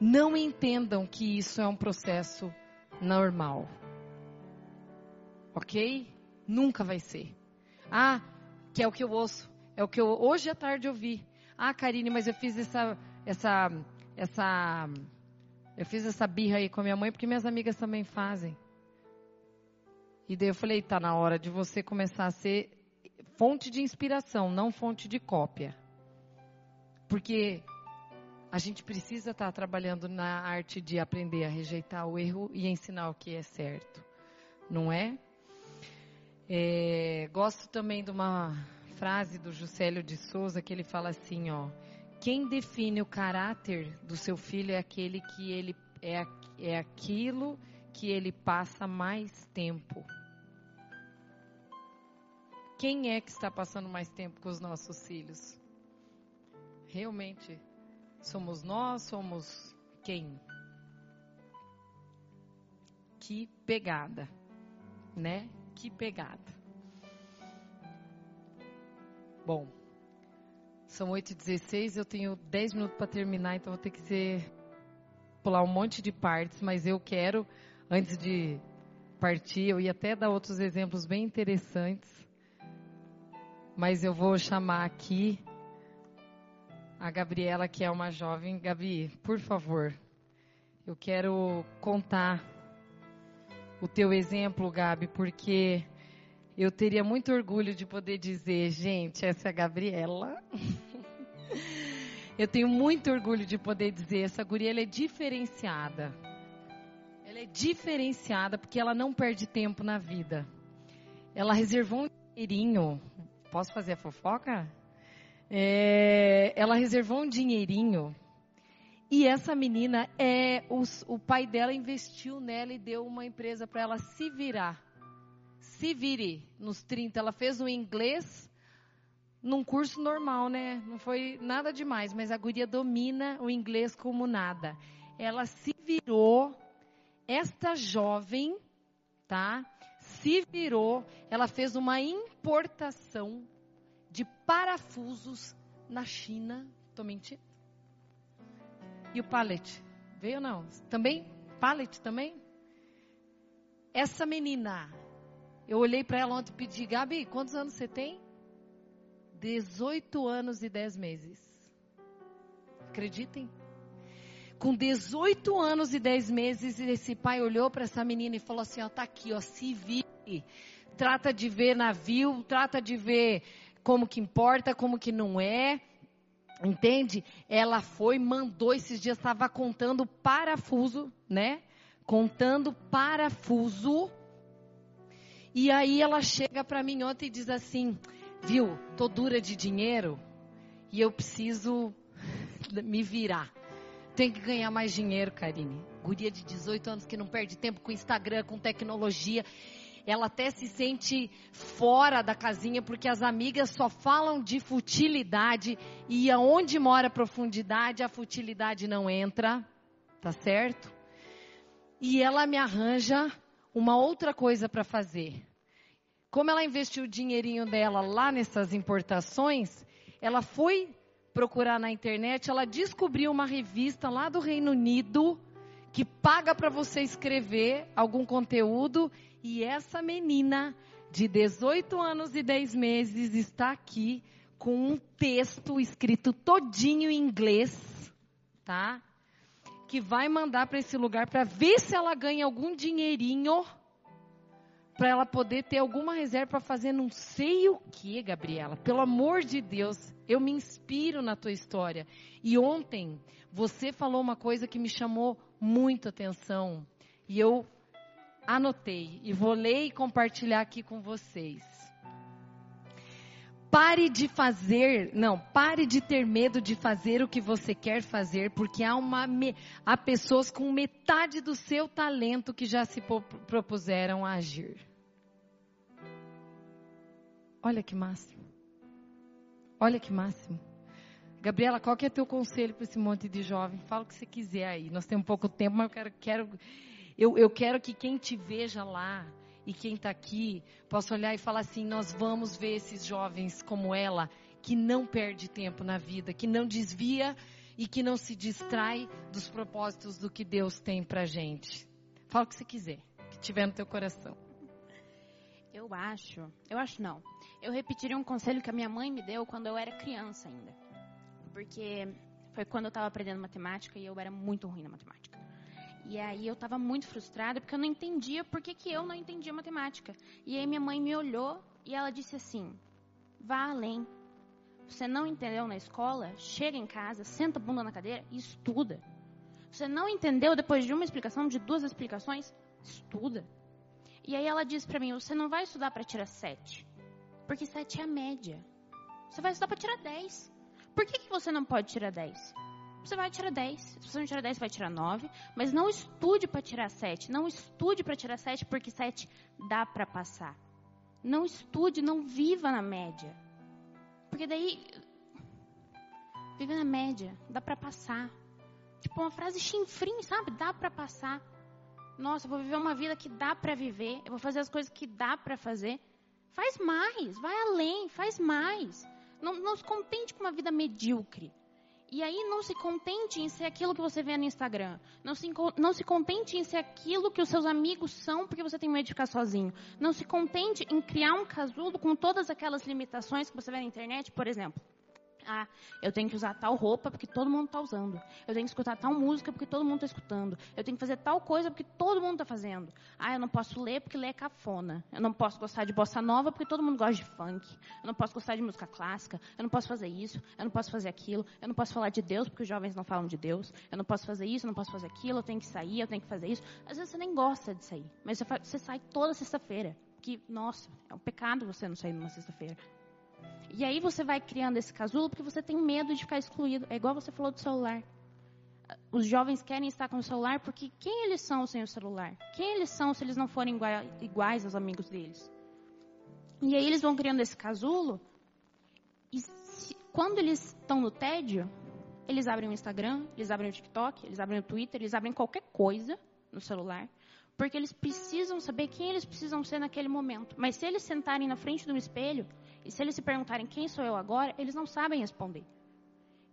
não entendam que isso é um processo normal. Ok? Nunca vai ser. Ah, que é o que eu ouço. É o que eu hoje à tarde ouvi. Ah, Karine, mas eu fiz essa essa essa eu fiz essa birra aí com a minha mãe porque minhas amigas também fazem. E daí eu falei, tá na hora de você começar a ser fonte de inspiração, não fonte de cópia. Porque a gente precisa estar tá trabalhando na arte de aprender a rejeitar o erro e ensinar o que é certo, não é? é gosto também de uma frase do Juscelio de Souza que ele fala assim, ó: quem define o caráter do seu filho é aquele que ele é, é aquilo que ele passa mais tempo. Quem é que está passando mais tempo com os nossos filhos? Realmente Somos nós, somos quem? Que pegada, né? Que pegada. Bom, são 8h16, eu tenho 10 minutos para terminar, então vou ter que ser, pular um monte de partes, mas eu quero, antes de partir, eu ia até dar outros exemplos bem interessantes, mas eu vou chamar aqui a Gabriela, que é uma jovem. Gabi, por favor, eu quero contar o teu exemplo, Gabi, porque eu teria muito orgulho de poder dizer, gente, essa é a Gabriela. Eu tenho muito orgulho de poder dizer, essa guria é diferenciada. Ela é diferenciada porque ela não perde tempo na vida. Ela reservou um dinheirinho. Posso fazer a fofoca? É, ela reservou um dinheirinho. E essa menina, é os, o pai dela investiu nela e deu uma empresa para ela se virar. Se vire nos 30. Ela fez o inglês num curso normal, né? Não foi nada demais, mas a guria domina o inglês como nada. Ela se virou, esta jovem, tá? Se virou, ela fez uma importação de parafusos na China. Tô mentindo? E o pallet? Veio ou não? Também? Pallet também? Essa menina, eu olhei para ela ontem e pedi, Gabi, quantos anos você tem? 18 anos e 10 meses. Acreditem? Com 18 anos e 10 meses, esse pai olhou para essa menina e falou assim: ó, tá aqui, ó, se vire. Trata de ver navio, trata de ver como que importa, como que não é. Entende? Ela foi, mandou esses dias, estava contando parafuso, né? Contando parafuso. E aí ela chega para mim ontem e diz assim: viu, tô dura de dinheiro e eu preciso me virar. Tem que ganhar mais dinheiro, Karine. Guria de 18 anos que não perde tempo com Instagram, com tecnologia. Ela até se sente fora da casinha porque as amigas só falam de futilidade e aonde mora a profundidade, a futilidade não entra, tá certo? E ela me arranja uma outra coisa para fazer. Como ela investiu o dinheirinho dela lá nessas importações, ela foi procurar na internet, ela descobriu uma revista lá do Reino Unido que paga para você escrever algum conteúdo e essa menina de 18 anos e 10 meses está aqui com um texto escrito todinho em inglês, tá? Que vai mandar para esse lugar para ver se ela ganha algum dinheirinho para ela poder ter alguma reserva para fazer não sei o que, Gabriela. Pelo amor de Deus, eu me inspiro na tua história. E ontem você falou uma coisa que me chamou muito atenção e eu anotei e vou ler e compartilhar aqui com vocês. Pare de fazer, não, pare de ter medo de fazer o que você quer fazer, porque há, uma, há pessoas com metade do seu talento que já se propuseram a agir. Olha que máximo. Olha que máximo. Gabriela, qual que é teu conselho para esse monte de jovem? Fala o que você quiser aí. Nós temos pouco tempo, mas eu quero, quero eu, eu quero que quem te veja lá e quem está aqui possa olhar e falar assim: nós vamos ver esses jovens como ela, que não perde tempo na vida, que não desvia e que não se distrai dos propósitos do que Deus tem para gente. Fala o que você quiser, que tiver no teu coração. Eu acho, eu acho não. Eu repetiria um conselho que a minha mãe me deu quando eu era criança ainda. Porque foi quando eu estava aprendendo matemática e eu era muito ruim na matemática. E aí eu estava muito frustrada porque eu não entendia por que, que eu não entendia matemática. E aí minha mãe me olhou e ela disse assim: vá além. Você não entendeu na escola? Chega em casa, senta a bunda na cadeira e estuda. Você não entendeu depois de uma explicação, de duas explicações? Estuda. E aí ela disse para mim: você não vai estudar para tirar sete, porque sete é a média. Você vai estudar para tirar dez. Por que, que você não pode tirar dez? Você vai tirar 10. Se você não tirar 10, você vai tirar 9. Mas não estude para tirar 7. Não estude para tirar 7, porque 7 dá para passar. Não estude, não viva na média. Porque daí. Vive na média, dá para passar. Tipo uma frase chinfrim, sabe? Dá para passar. Nossa, eu vou viver uma vida que dá para viver. Eu vou fazer as coisas que dá para fazer. Faz mais, vai além, faz mais. Não, não se contente com uma vida medíocre. E aí não se contente em ser aquilo que você vê no Instagram. Não se, não se contente em ser aquilo que os seus amigos são porque você tem medo de ficar sozinho. Não se contente em criar um casulo com todas aquelas limitações que você vê na internet, por exemplo. Ah, eu tenho que usar tal roupa porque todo mundo está usando. Eu tenho que escutar tal música porque todo mundo está escutando. Eu tenho que fazer tal coisa porque todo mundo está fazendo. Ah, eu não posso ler porque ler é cafona. Eu não posso gostar de bossa nova porque todo mundo gosta de funk. Eu não posso gostar de música clássica. Eu não posso fazer isso. Eu não posso fazer aquilo. Eu não posso falar de Deus porque os jovens não falam de Deus. Eu não posso fazer isso, eu não posso fazer aquilo. Eu tenho que sair, eu tenho que fazer isso. Às vezes você nem gosta de sair, mas você, sai toda sexta-feira. Que, nossa, é um pecado você não sair numa sexta-feira. E aí você vai criando esse casulo porque você tem medo de ficar excluído. É igual você falou do celular. Os jovens querem estar com o celular porque quem eles são sem o celular? Quem eles são se eles não forem igua- iguais aos amigos deles? E aí eles vão criando esse casulo. E se- quando eles estão no tédio, eles abrem o Instagram, eles abrem o TikTok, eles abrem o Twitter, eles abrem qualquer coisa no celular. Porque eles precisam saber quem eles precisam ser naquele momento. Mas se eles sentarem na frente de um espelho e se eles se perguntarem quem sou eu agora, eles não sabem responder.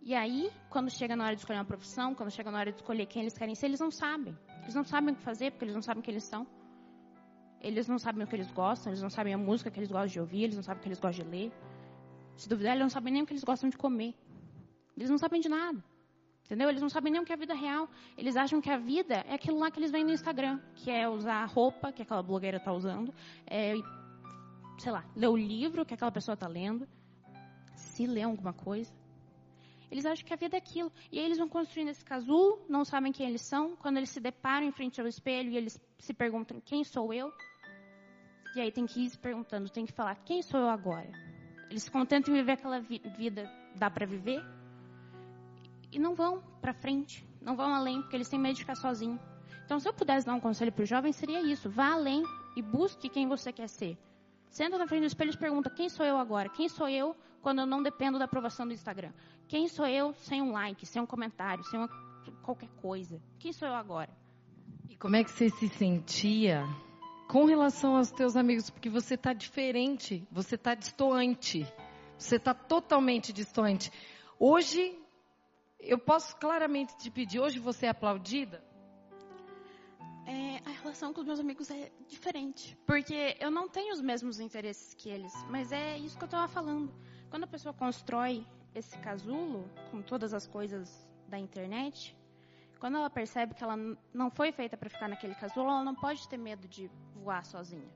E aí, quando chega na hora de escolher uma profissão, quando chega na hora de escolher quem eles querem ser, eles não sabem. Eles não sabem o que fazer, porque eles não sabem quem eles são. Eles não sabem o que eles gostam, eles não sabem a música que eles gostam de ouvir, eles não sabem o que eles gostam de ler. Se duvidar, eles não sabem nem o que eles gostam de comer. Eles não sabem de nada. Entendeu? Eles não sabem nem o que é a vida real. Eles acham que a vida é aquilo lá que eles veem no Instagram, que é usar a roupa que aquela blogueira está usando, é, sei lá, ler o livro que aquela pessoa está lendo, se lê alguma coisa. Eles acham que a vida é aquilo. E aí eles vão construindo esse casulo, não sabem quem eles são. Quando eles se deparam em frente ao espelho e eles se perguntam quem sou eu, e aí tem que ir se perguntando, tem que falar quem sou eu agora. Eles se contentam em viver aquela vi- vida, dá para viver, e não vão para frente, não vão além, porque eles têm medo de ficar sozinhos. Então, se eu pudesse dar um conselho para o jovem, seria isso: vá além e busque quem você quer ser. Senta na frente do espelho e pergunta: quem sou eu agora? Quem sou eu quando eu não dependo da aprovação do Instagram? Quem sou eu sem um like, sem um comentário, sem uma, qualquer coisa? Quem sou eu agora? E como é que você se sentia com relação aos teus amigos? Porque você está diferente, você está distoante, você está totalmente distante. Hoje, eu posso claramente te pedir, hoje você é aplaudida? É, a relação com os meus amigos é diferente. Porque eu não tenho os mesmos interesses que eles. Mas é isso que eu estava falando. Quando a pessoa constrói esse casulo, com todas as coisas da internet, quando ela percebe que ela não foi feita para ficar naquele casulo, ela não pode ter medo de voar sozinha.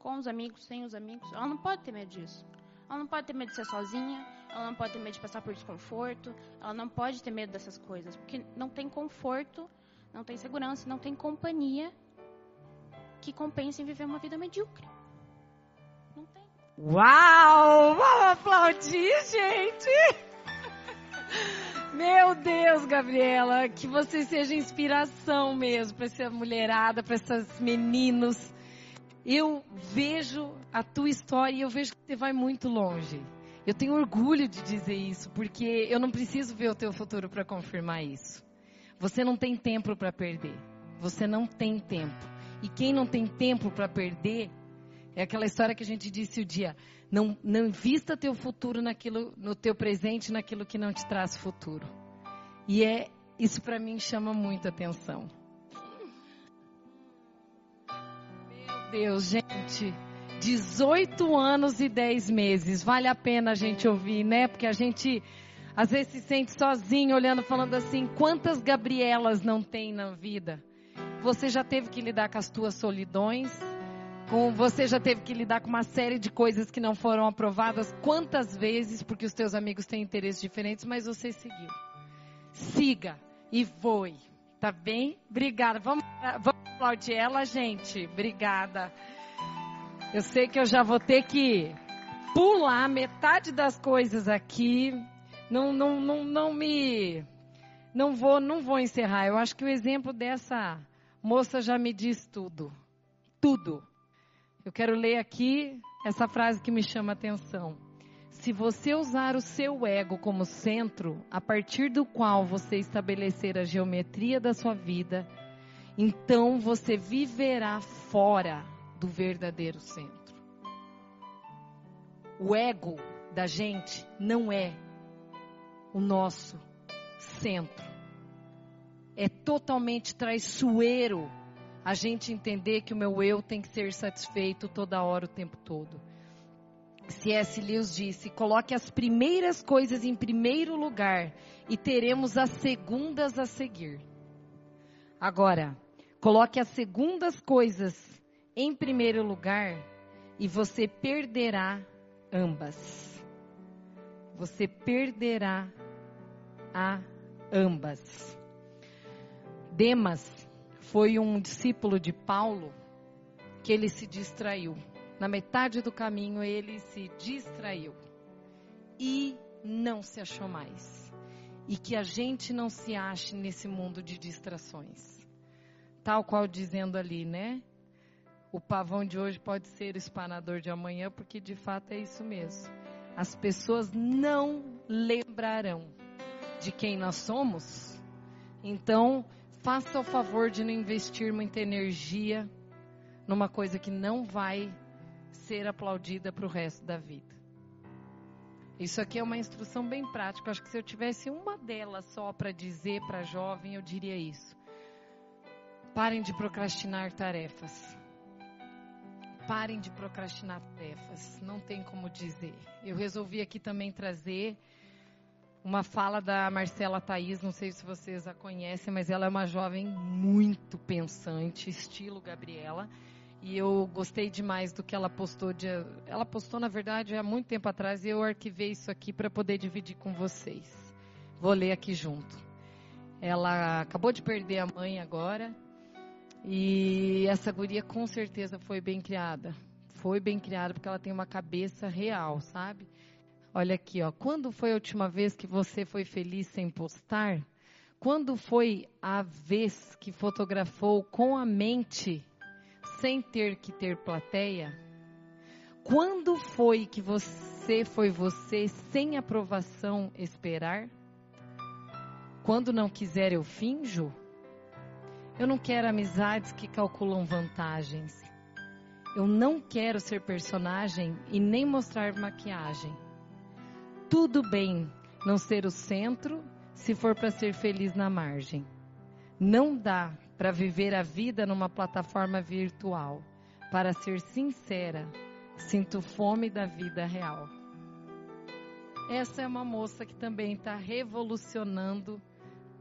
Com os amigos, sem os amigos, ela não pode ter medo disso. Ela não pode ter medo de ser sozinha, ela não pode ter medo de passar por desconforto, ela não pode ter medo dessas coisas, porque não tem conforto não tem segurança, não tem companhia que compense em viver uma vida medíocre. Não tem. Uau! Vamos aplaudir, gente! Meu Deus, Gabriela, que você seja inspiração mesmo para essa mulherada, para esses meninos. Eu vejo a tua história e eu vejo que você vai muito longe. Eu tenho orgulho de dizer isso, porque eu não preciso ver o teu futuro para confirmar isso. Você não tem tempo para perder. Você não tem tempo. E quem não tem tempo para perder, é aquela história que a gente disse o dia. Não, não invista teu futuro naquilo, no teu presente, naquilo que não te traz futuro. E é isso para mim chama muita atenção. Meu Deus, gente. 18 anos e 10 meses. Vale a pena a gente ouvir, né? Porque a gente às vezes se sente sozinho, olhando, falando assim: quantas Gabrielas não tem na vida? Você já teve que lidar com as tuas solidões, com você já teve que lidar com uma série de coisas que não foram aprovadas quantas vezes, porque os teus amigos têm interesses diferentes, mas você seguiu. Siga e voe. Tá bem? Obrigada. Vamos, vamos aplaudir ela, gente. Obrigada. Eu sei que eu já vou ter que pular metade das coisas aqui. Não, não, não, não me. Não vou, não vou encerrar. Eu acho que o exemplo dessa moça já me diz tudo. Tudo. Eu quero ler aqui essa frase que me chama a atenção. Se você usar o seu ego como centro, a partir do qual você estabelecer a geometria da sua vida, então você viverá fora do verdadeiro centro. O ego da gente não é o nosso centro. É totalmente traiçoeiro a gente entender que o meu eu tem que ser satisfeito toda hora, o tempo todo. C.S. Lewis disse: coloque as primeiras coisas em primeiro lugar e teremos as segundas a seguir. Agora, coloque as segundas coisas em primeiro lugar e você perderá ambas. Você perderá a ambas. Demas foi um discípulo de Paulo que ele se distraiu. Na metade do caminho ele se distraiu e não se achou mais. E que a gente não se ache nesse mundo de distrações. Tal qual dizendo ali, né? O pavão de hoje pode ser o espanador de amanhã, porque de fato é isso mesmo. As pessoas não lembrarão de quem nós somos. Então, faça o favor de não investir muita energia numa coisa que não vai ser aplaudida para o resto da vida. Isso aqui é uma instrução bem prática. Acho que se eu tivesse uma delas só para dizer para jovem, eu diria isso. Parem de procrastinar tarefas. Parem de procrastinar tarefas. Não tem como dizer. Eu resolvi aqui também trazer uma fala da Marcela Thaís, não sei se vocês a conhecem, mas ela é uma jovem muito pensante, estilo Gabriela. E eu gostei demais do que ela postou. De, ela postou, na verdade, há muito tempo atrás e eu arquivei isso aqui para poder dividir com vocês. Vou ler aqui junto. Ela acabou de perder a mãe agora. E essa guria com certeza foi bem criada. Foi bem criada porque ela tem uma cabeça real, sabe? Olha aqui, ó. Quando foi a última vez que você foi feliz sem postar? Quando foi a vez que fotografou com a mente sem ter que ter plateia? Quando foi que você foi você sem aprovação esperar? Quando não quiser eu finjo? Eu não quero amizades que calculam vantagens. Eu não quero ser personagem e nem mostrar maquiagem. Tudo bem não ser o centro se for para ser feliz na margem. Não dá para viver a vida numa plataforma virtual. Para ser sincera, sinto fome da vida real. Essa é uma moça que também está revolucionando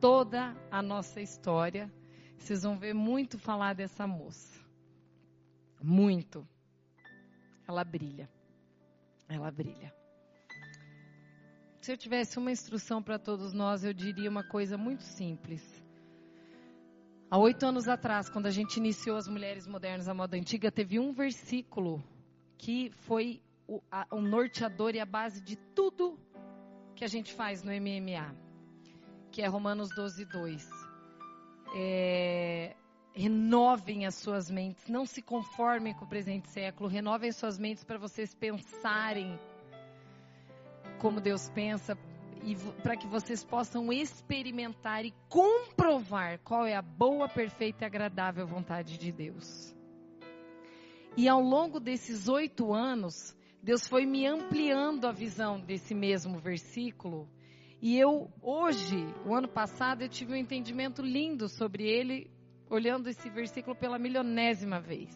toda a nossa história. Vocês vão ver muito falar dessa moça. Muito. Ela brilha. Ela brilha. Se eu tivesse uma instrução para todos nós, eu diria uma coisa muito simples. Há oito anos atrás, quando a gente iniciou as Mulheres Modernas à Moda Antiga, teve um versículo que foi o, a, o norteador e a base de tudo que a gente faz no MMA, que é Romanos 12, 2. É, renovem as suas mentes, não se conformem com o presente século, renovem suas mentes para vocês pensarem como Deus pensa, e para que vocês possam experimentar e comprovar qual é a boa, perfeita e agradável vontade de Deus. E ao longo desses oito anos, Deus foi me ampliando a visão desse mesmo versículo. E eu, hoje, o ano passado, eu tive um entendimento lindo sobre ele, olhando esse versículo pela milionésima vez.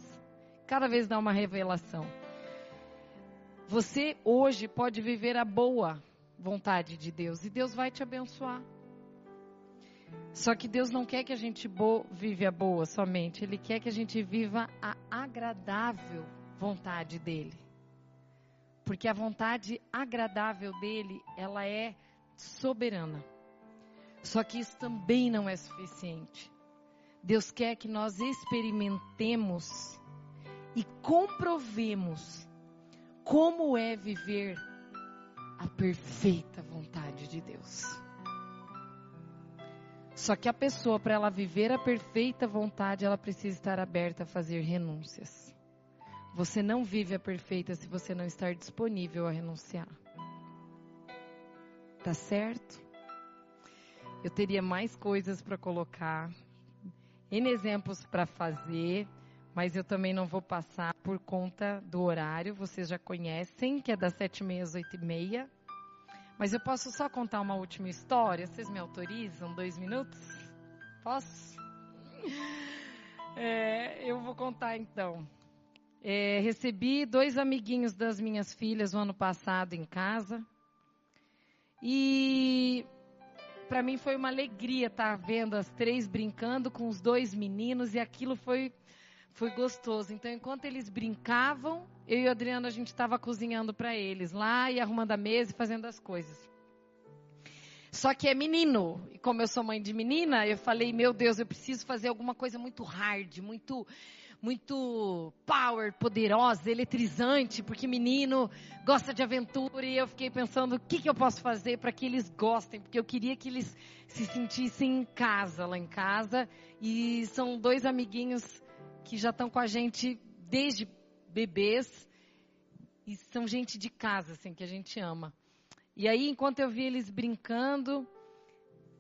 Cada vez dá uma revelação. Você hoje pode viver a boa, vontade de Deus e Deus vai te abençoar. Só que Deus não quer que a gente viva a boa somente, Ele quer que a gente viva a agradável vontade dEle. Porque a vontade agradável dEle, ela é soberana. Só que isso também não é suficiente. Deus quer que nós experimentemos e comprovemos como é viver a perfeita vontade de Deus. Só que a pessoa, para ela viver a perfeita vontade, ela precisa estar aberta a fazer renúncias. Você não vive a perfeita se você não estar disponível a renunciar. Tá certo? Eu teria mais coisas para colocar, N exemplos para fazer, mas eu também não vou passar por conta do horário. Vocês já conhecem, que é das sete e meia às oito e meia. Mas eu posso só contar uma última história? Vocês me autorizam? Dois minutos? Posso? É, eu vou contar então. É, recebi dois amiguinhos das minhas filhas o ano passado em casa. E para mim foi uma alegria estar vendo as três brincando com os dois meninos e aquilo foi foi gostoso. Então, enquanto eles brincavam, eu e o Adriano a gente estava cozinhando para eles lá e arrumando a mesa e fazendo as coisas. Só que é menino. E como eu sou mãe de menina, eu falei, meu Deus, eu preciso fazer alguma coisa muito hard, muito muito power, poderosa, eletrizante, porque menino gosta de aventura e eu fiquei pensando o que, que eu posso fazer para que eles gostem, porque eu queria que eles se sentissem em casa, lá em casa. E são dois amiguinhos que já estão com a gente desde bebês e são gente de casa, assim, que a gente ama. E aí, enquanto eu vi eles brincando,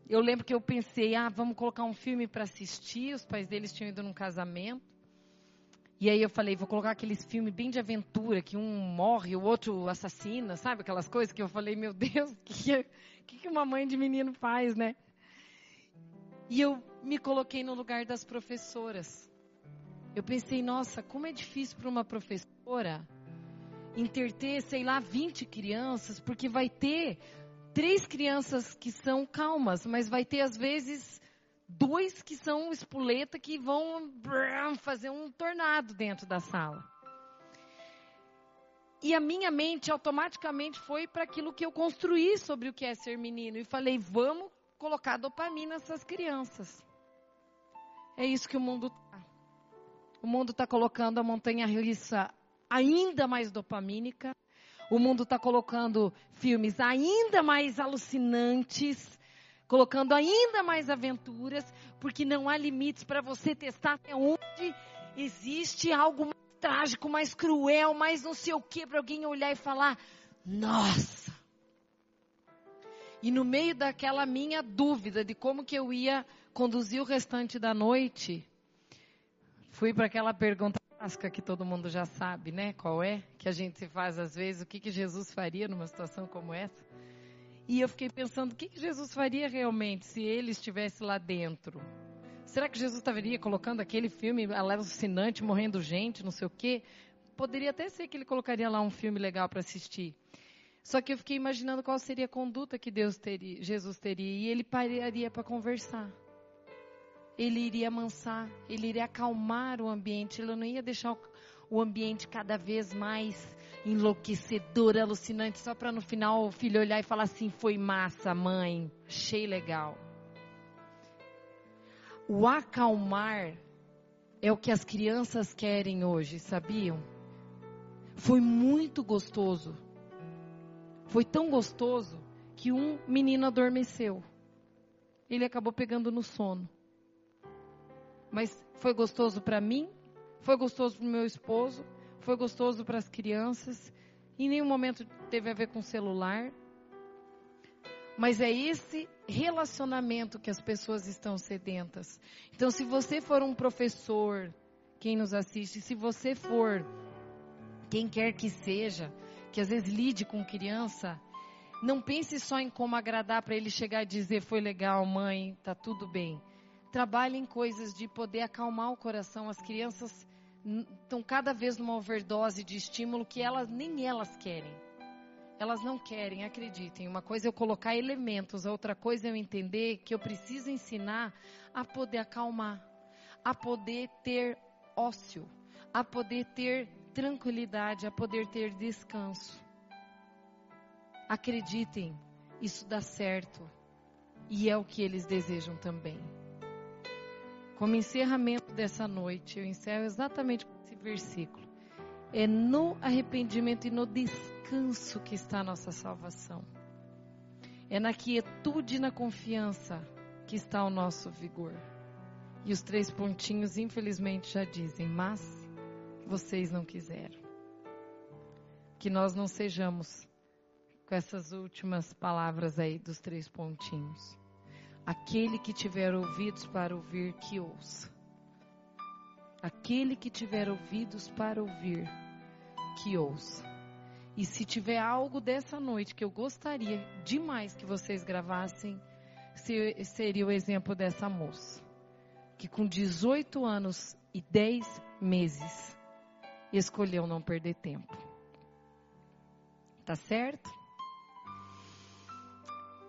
eu lembro que eu pensei, ah, vamos colocar um filme para assistir. Os pais deles tinham ido num casamento. E aí eu falei, vou colocar aqueles filmes bem de aventura, que um morre, o outro assassina, sabe? Aquelas coisas que eu falei, meu Deus, o que, que, uma mãe de menino faz, né? E eu me coloquei no lugar das professoras. Eu pensei, nossa, como é difícil para uma professora interter, sei lá, 20 crianças, porque vai ter três crianças que são calmas, mas vai ter às vezes dois que são espoleta que vão fazer um tornado dentro da sala. E a minha mente automaticamente foi para aquilo que eu construí sobre o que é ser menino. E falei, vamos colocar dopamina nessas crianças. É isso que o mundo está. O mundo está colocando a montanha russa ainda mais dopamínica. O mundo está colocando filmes ainda mais alucinantes colocando ainda mais aventuras, porque não há limites para você testar até onde existe algo mais trágico, mais cruel, mais não sei o que, para alguém olhar e falar: nossa! E no meio daquela minha dúvida de como que eu ia conduzir o restante da noite, fui para aquela pergunta clássica que todo mundo já sabe, né? Qual é? Que a gente se faz às vezes, o que, que Jesus faria numa situação como essa? E eu fiquei pensando, o que, que Jesus faria realmente se ele estivesse lá dentro? Será que Jesus estaria colocando aquele filme alucinante, morrendo gente, não sei o quê? Poderia até ser que ele colocaria lá um filme legal para assistir. Só que eu fiquei imaginando qual seria a conduta que Deus teria, Jesus teria. E ele pararia para conversar. Ele iria amansar, ele iria acalmar o ambiente, ele não ia deixar o, ambiente cada vez mais enlouquecedor, alucinante, só para no final o filho olhar e falar assim: foi massa, mãe, achei legal. O acalmar é o que as crianças querem hoje, sabiam? Foi muito gostoso. Foi tão gostoso que um menino adormeceu. Ele acabou pegando no sono. Mas foi gostoso para mim, foi gostoso para o meu esposo, foi gostoso para as crianças. Em nenhum momento teve a ver com celular. Mas é esse relacionamento que as pessoas estão sedentas. Então, se você for um professor, quem nos assiste, se você for quem quer que seja, que às vezes lide com criança, não pense só em como agradar para ele chegar e dizer foi legal, mãe, tá tudo bem. Trabalhe em coisas de poder acalmar o coração. As crianças estão cada vez numa overdose de estímulo que elas nem elas querem. Elas não querem, acreditem. Uma coisa é eu colocar elementos, a outra coisa é eu entender que eu preciso ensinar a poder acalmar, a poder ter ócio, a poder ter tranquilidade, a poder ter descanso. Acreditem, isso dá certo. E é o que eles desejam também. Como encerramento dessa noite, eu encerro exatamente com esse versículo. É no arrependimento e no descanso que está a nossa salvação. É na quietude e na confiança que está o nosso vigor. E os três pontinhos, infelizmente, já dizem, mas vocês não quiseram. Que nós não sejamos com essas últimas palavras aí dos três pontinhos. Aquele que tiver ouvidos para ouvir, que ouça. Aquele que tiver ouvidos para ouvir, que ouça. E se tiver algo dessa noite que eu gostaria demais que vocês gravassem, seria o exemplo dessa moça. Que com 18 anos e 10 meses, escolheu não perder tempo. Tá certo?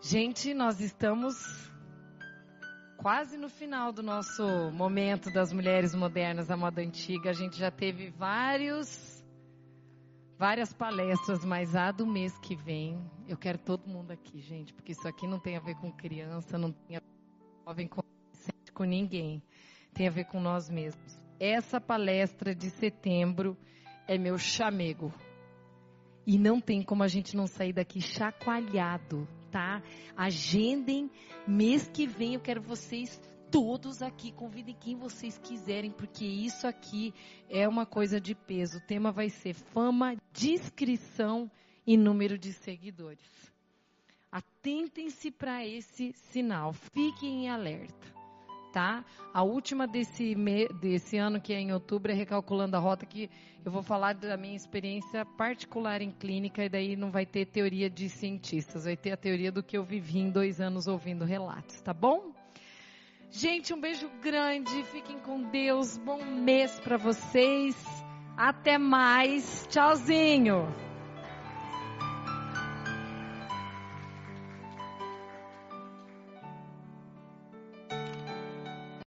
Gente, nós estamos quase no final do nosso momento das mulheres modernas da moda antiga. A gente já teve vários várias palestras, mas a do mês que vem, eu quero todo mundo aqui, gente, porque isso aqui não tem a ver com criança, não tem a ver com jovem, com, com ninguém. Tem a ver com nós mesmos. Essa palestra de setembro é meu chamego. E não tem como a gente não sair daqui chacoalhado, tá? Agendem mês que vem, eu quero vocês todos aqui, convidem quem vocês quiserem, porque isso aqui é uma coisa de peso. O tema vai ser fama, descrição e número de seguidores. Atentem-se para esse sinal, fiquem em alerta, tá? A última desse, me, desse ano, que é em outubro, é recalculando a rota, que eu vou falar da minha experiência particular em clínica, e daí não vai ter teoria de cientistas, vai ter a teoria do que eu vivi em dois anos ouvindo relatos, tá bom? Gente, um beijo grande. Fiquem com Deus. Bom mês para vocês. Até mais. Tchauzinho.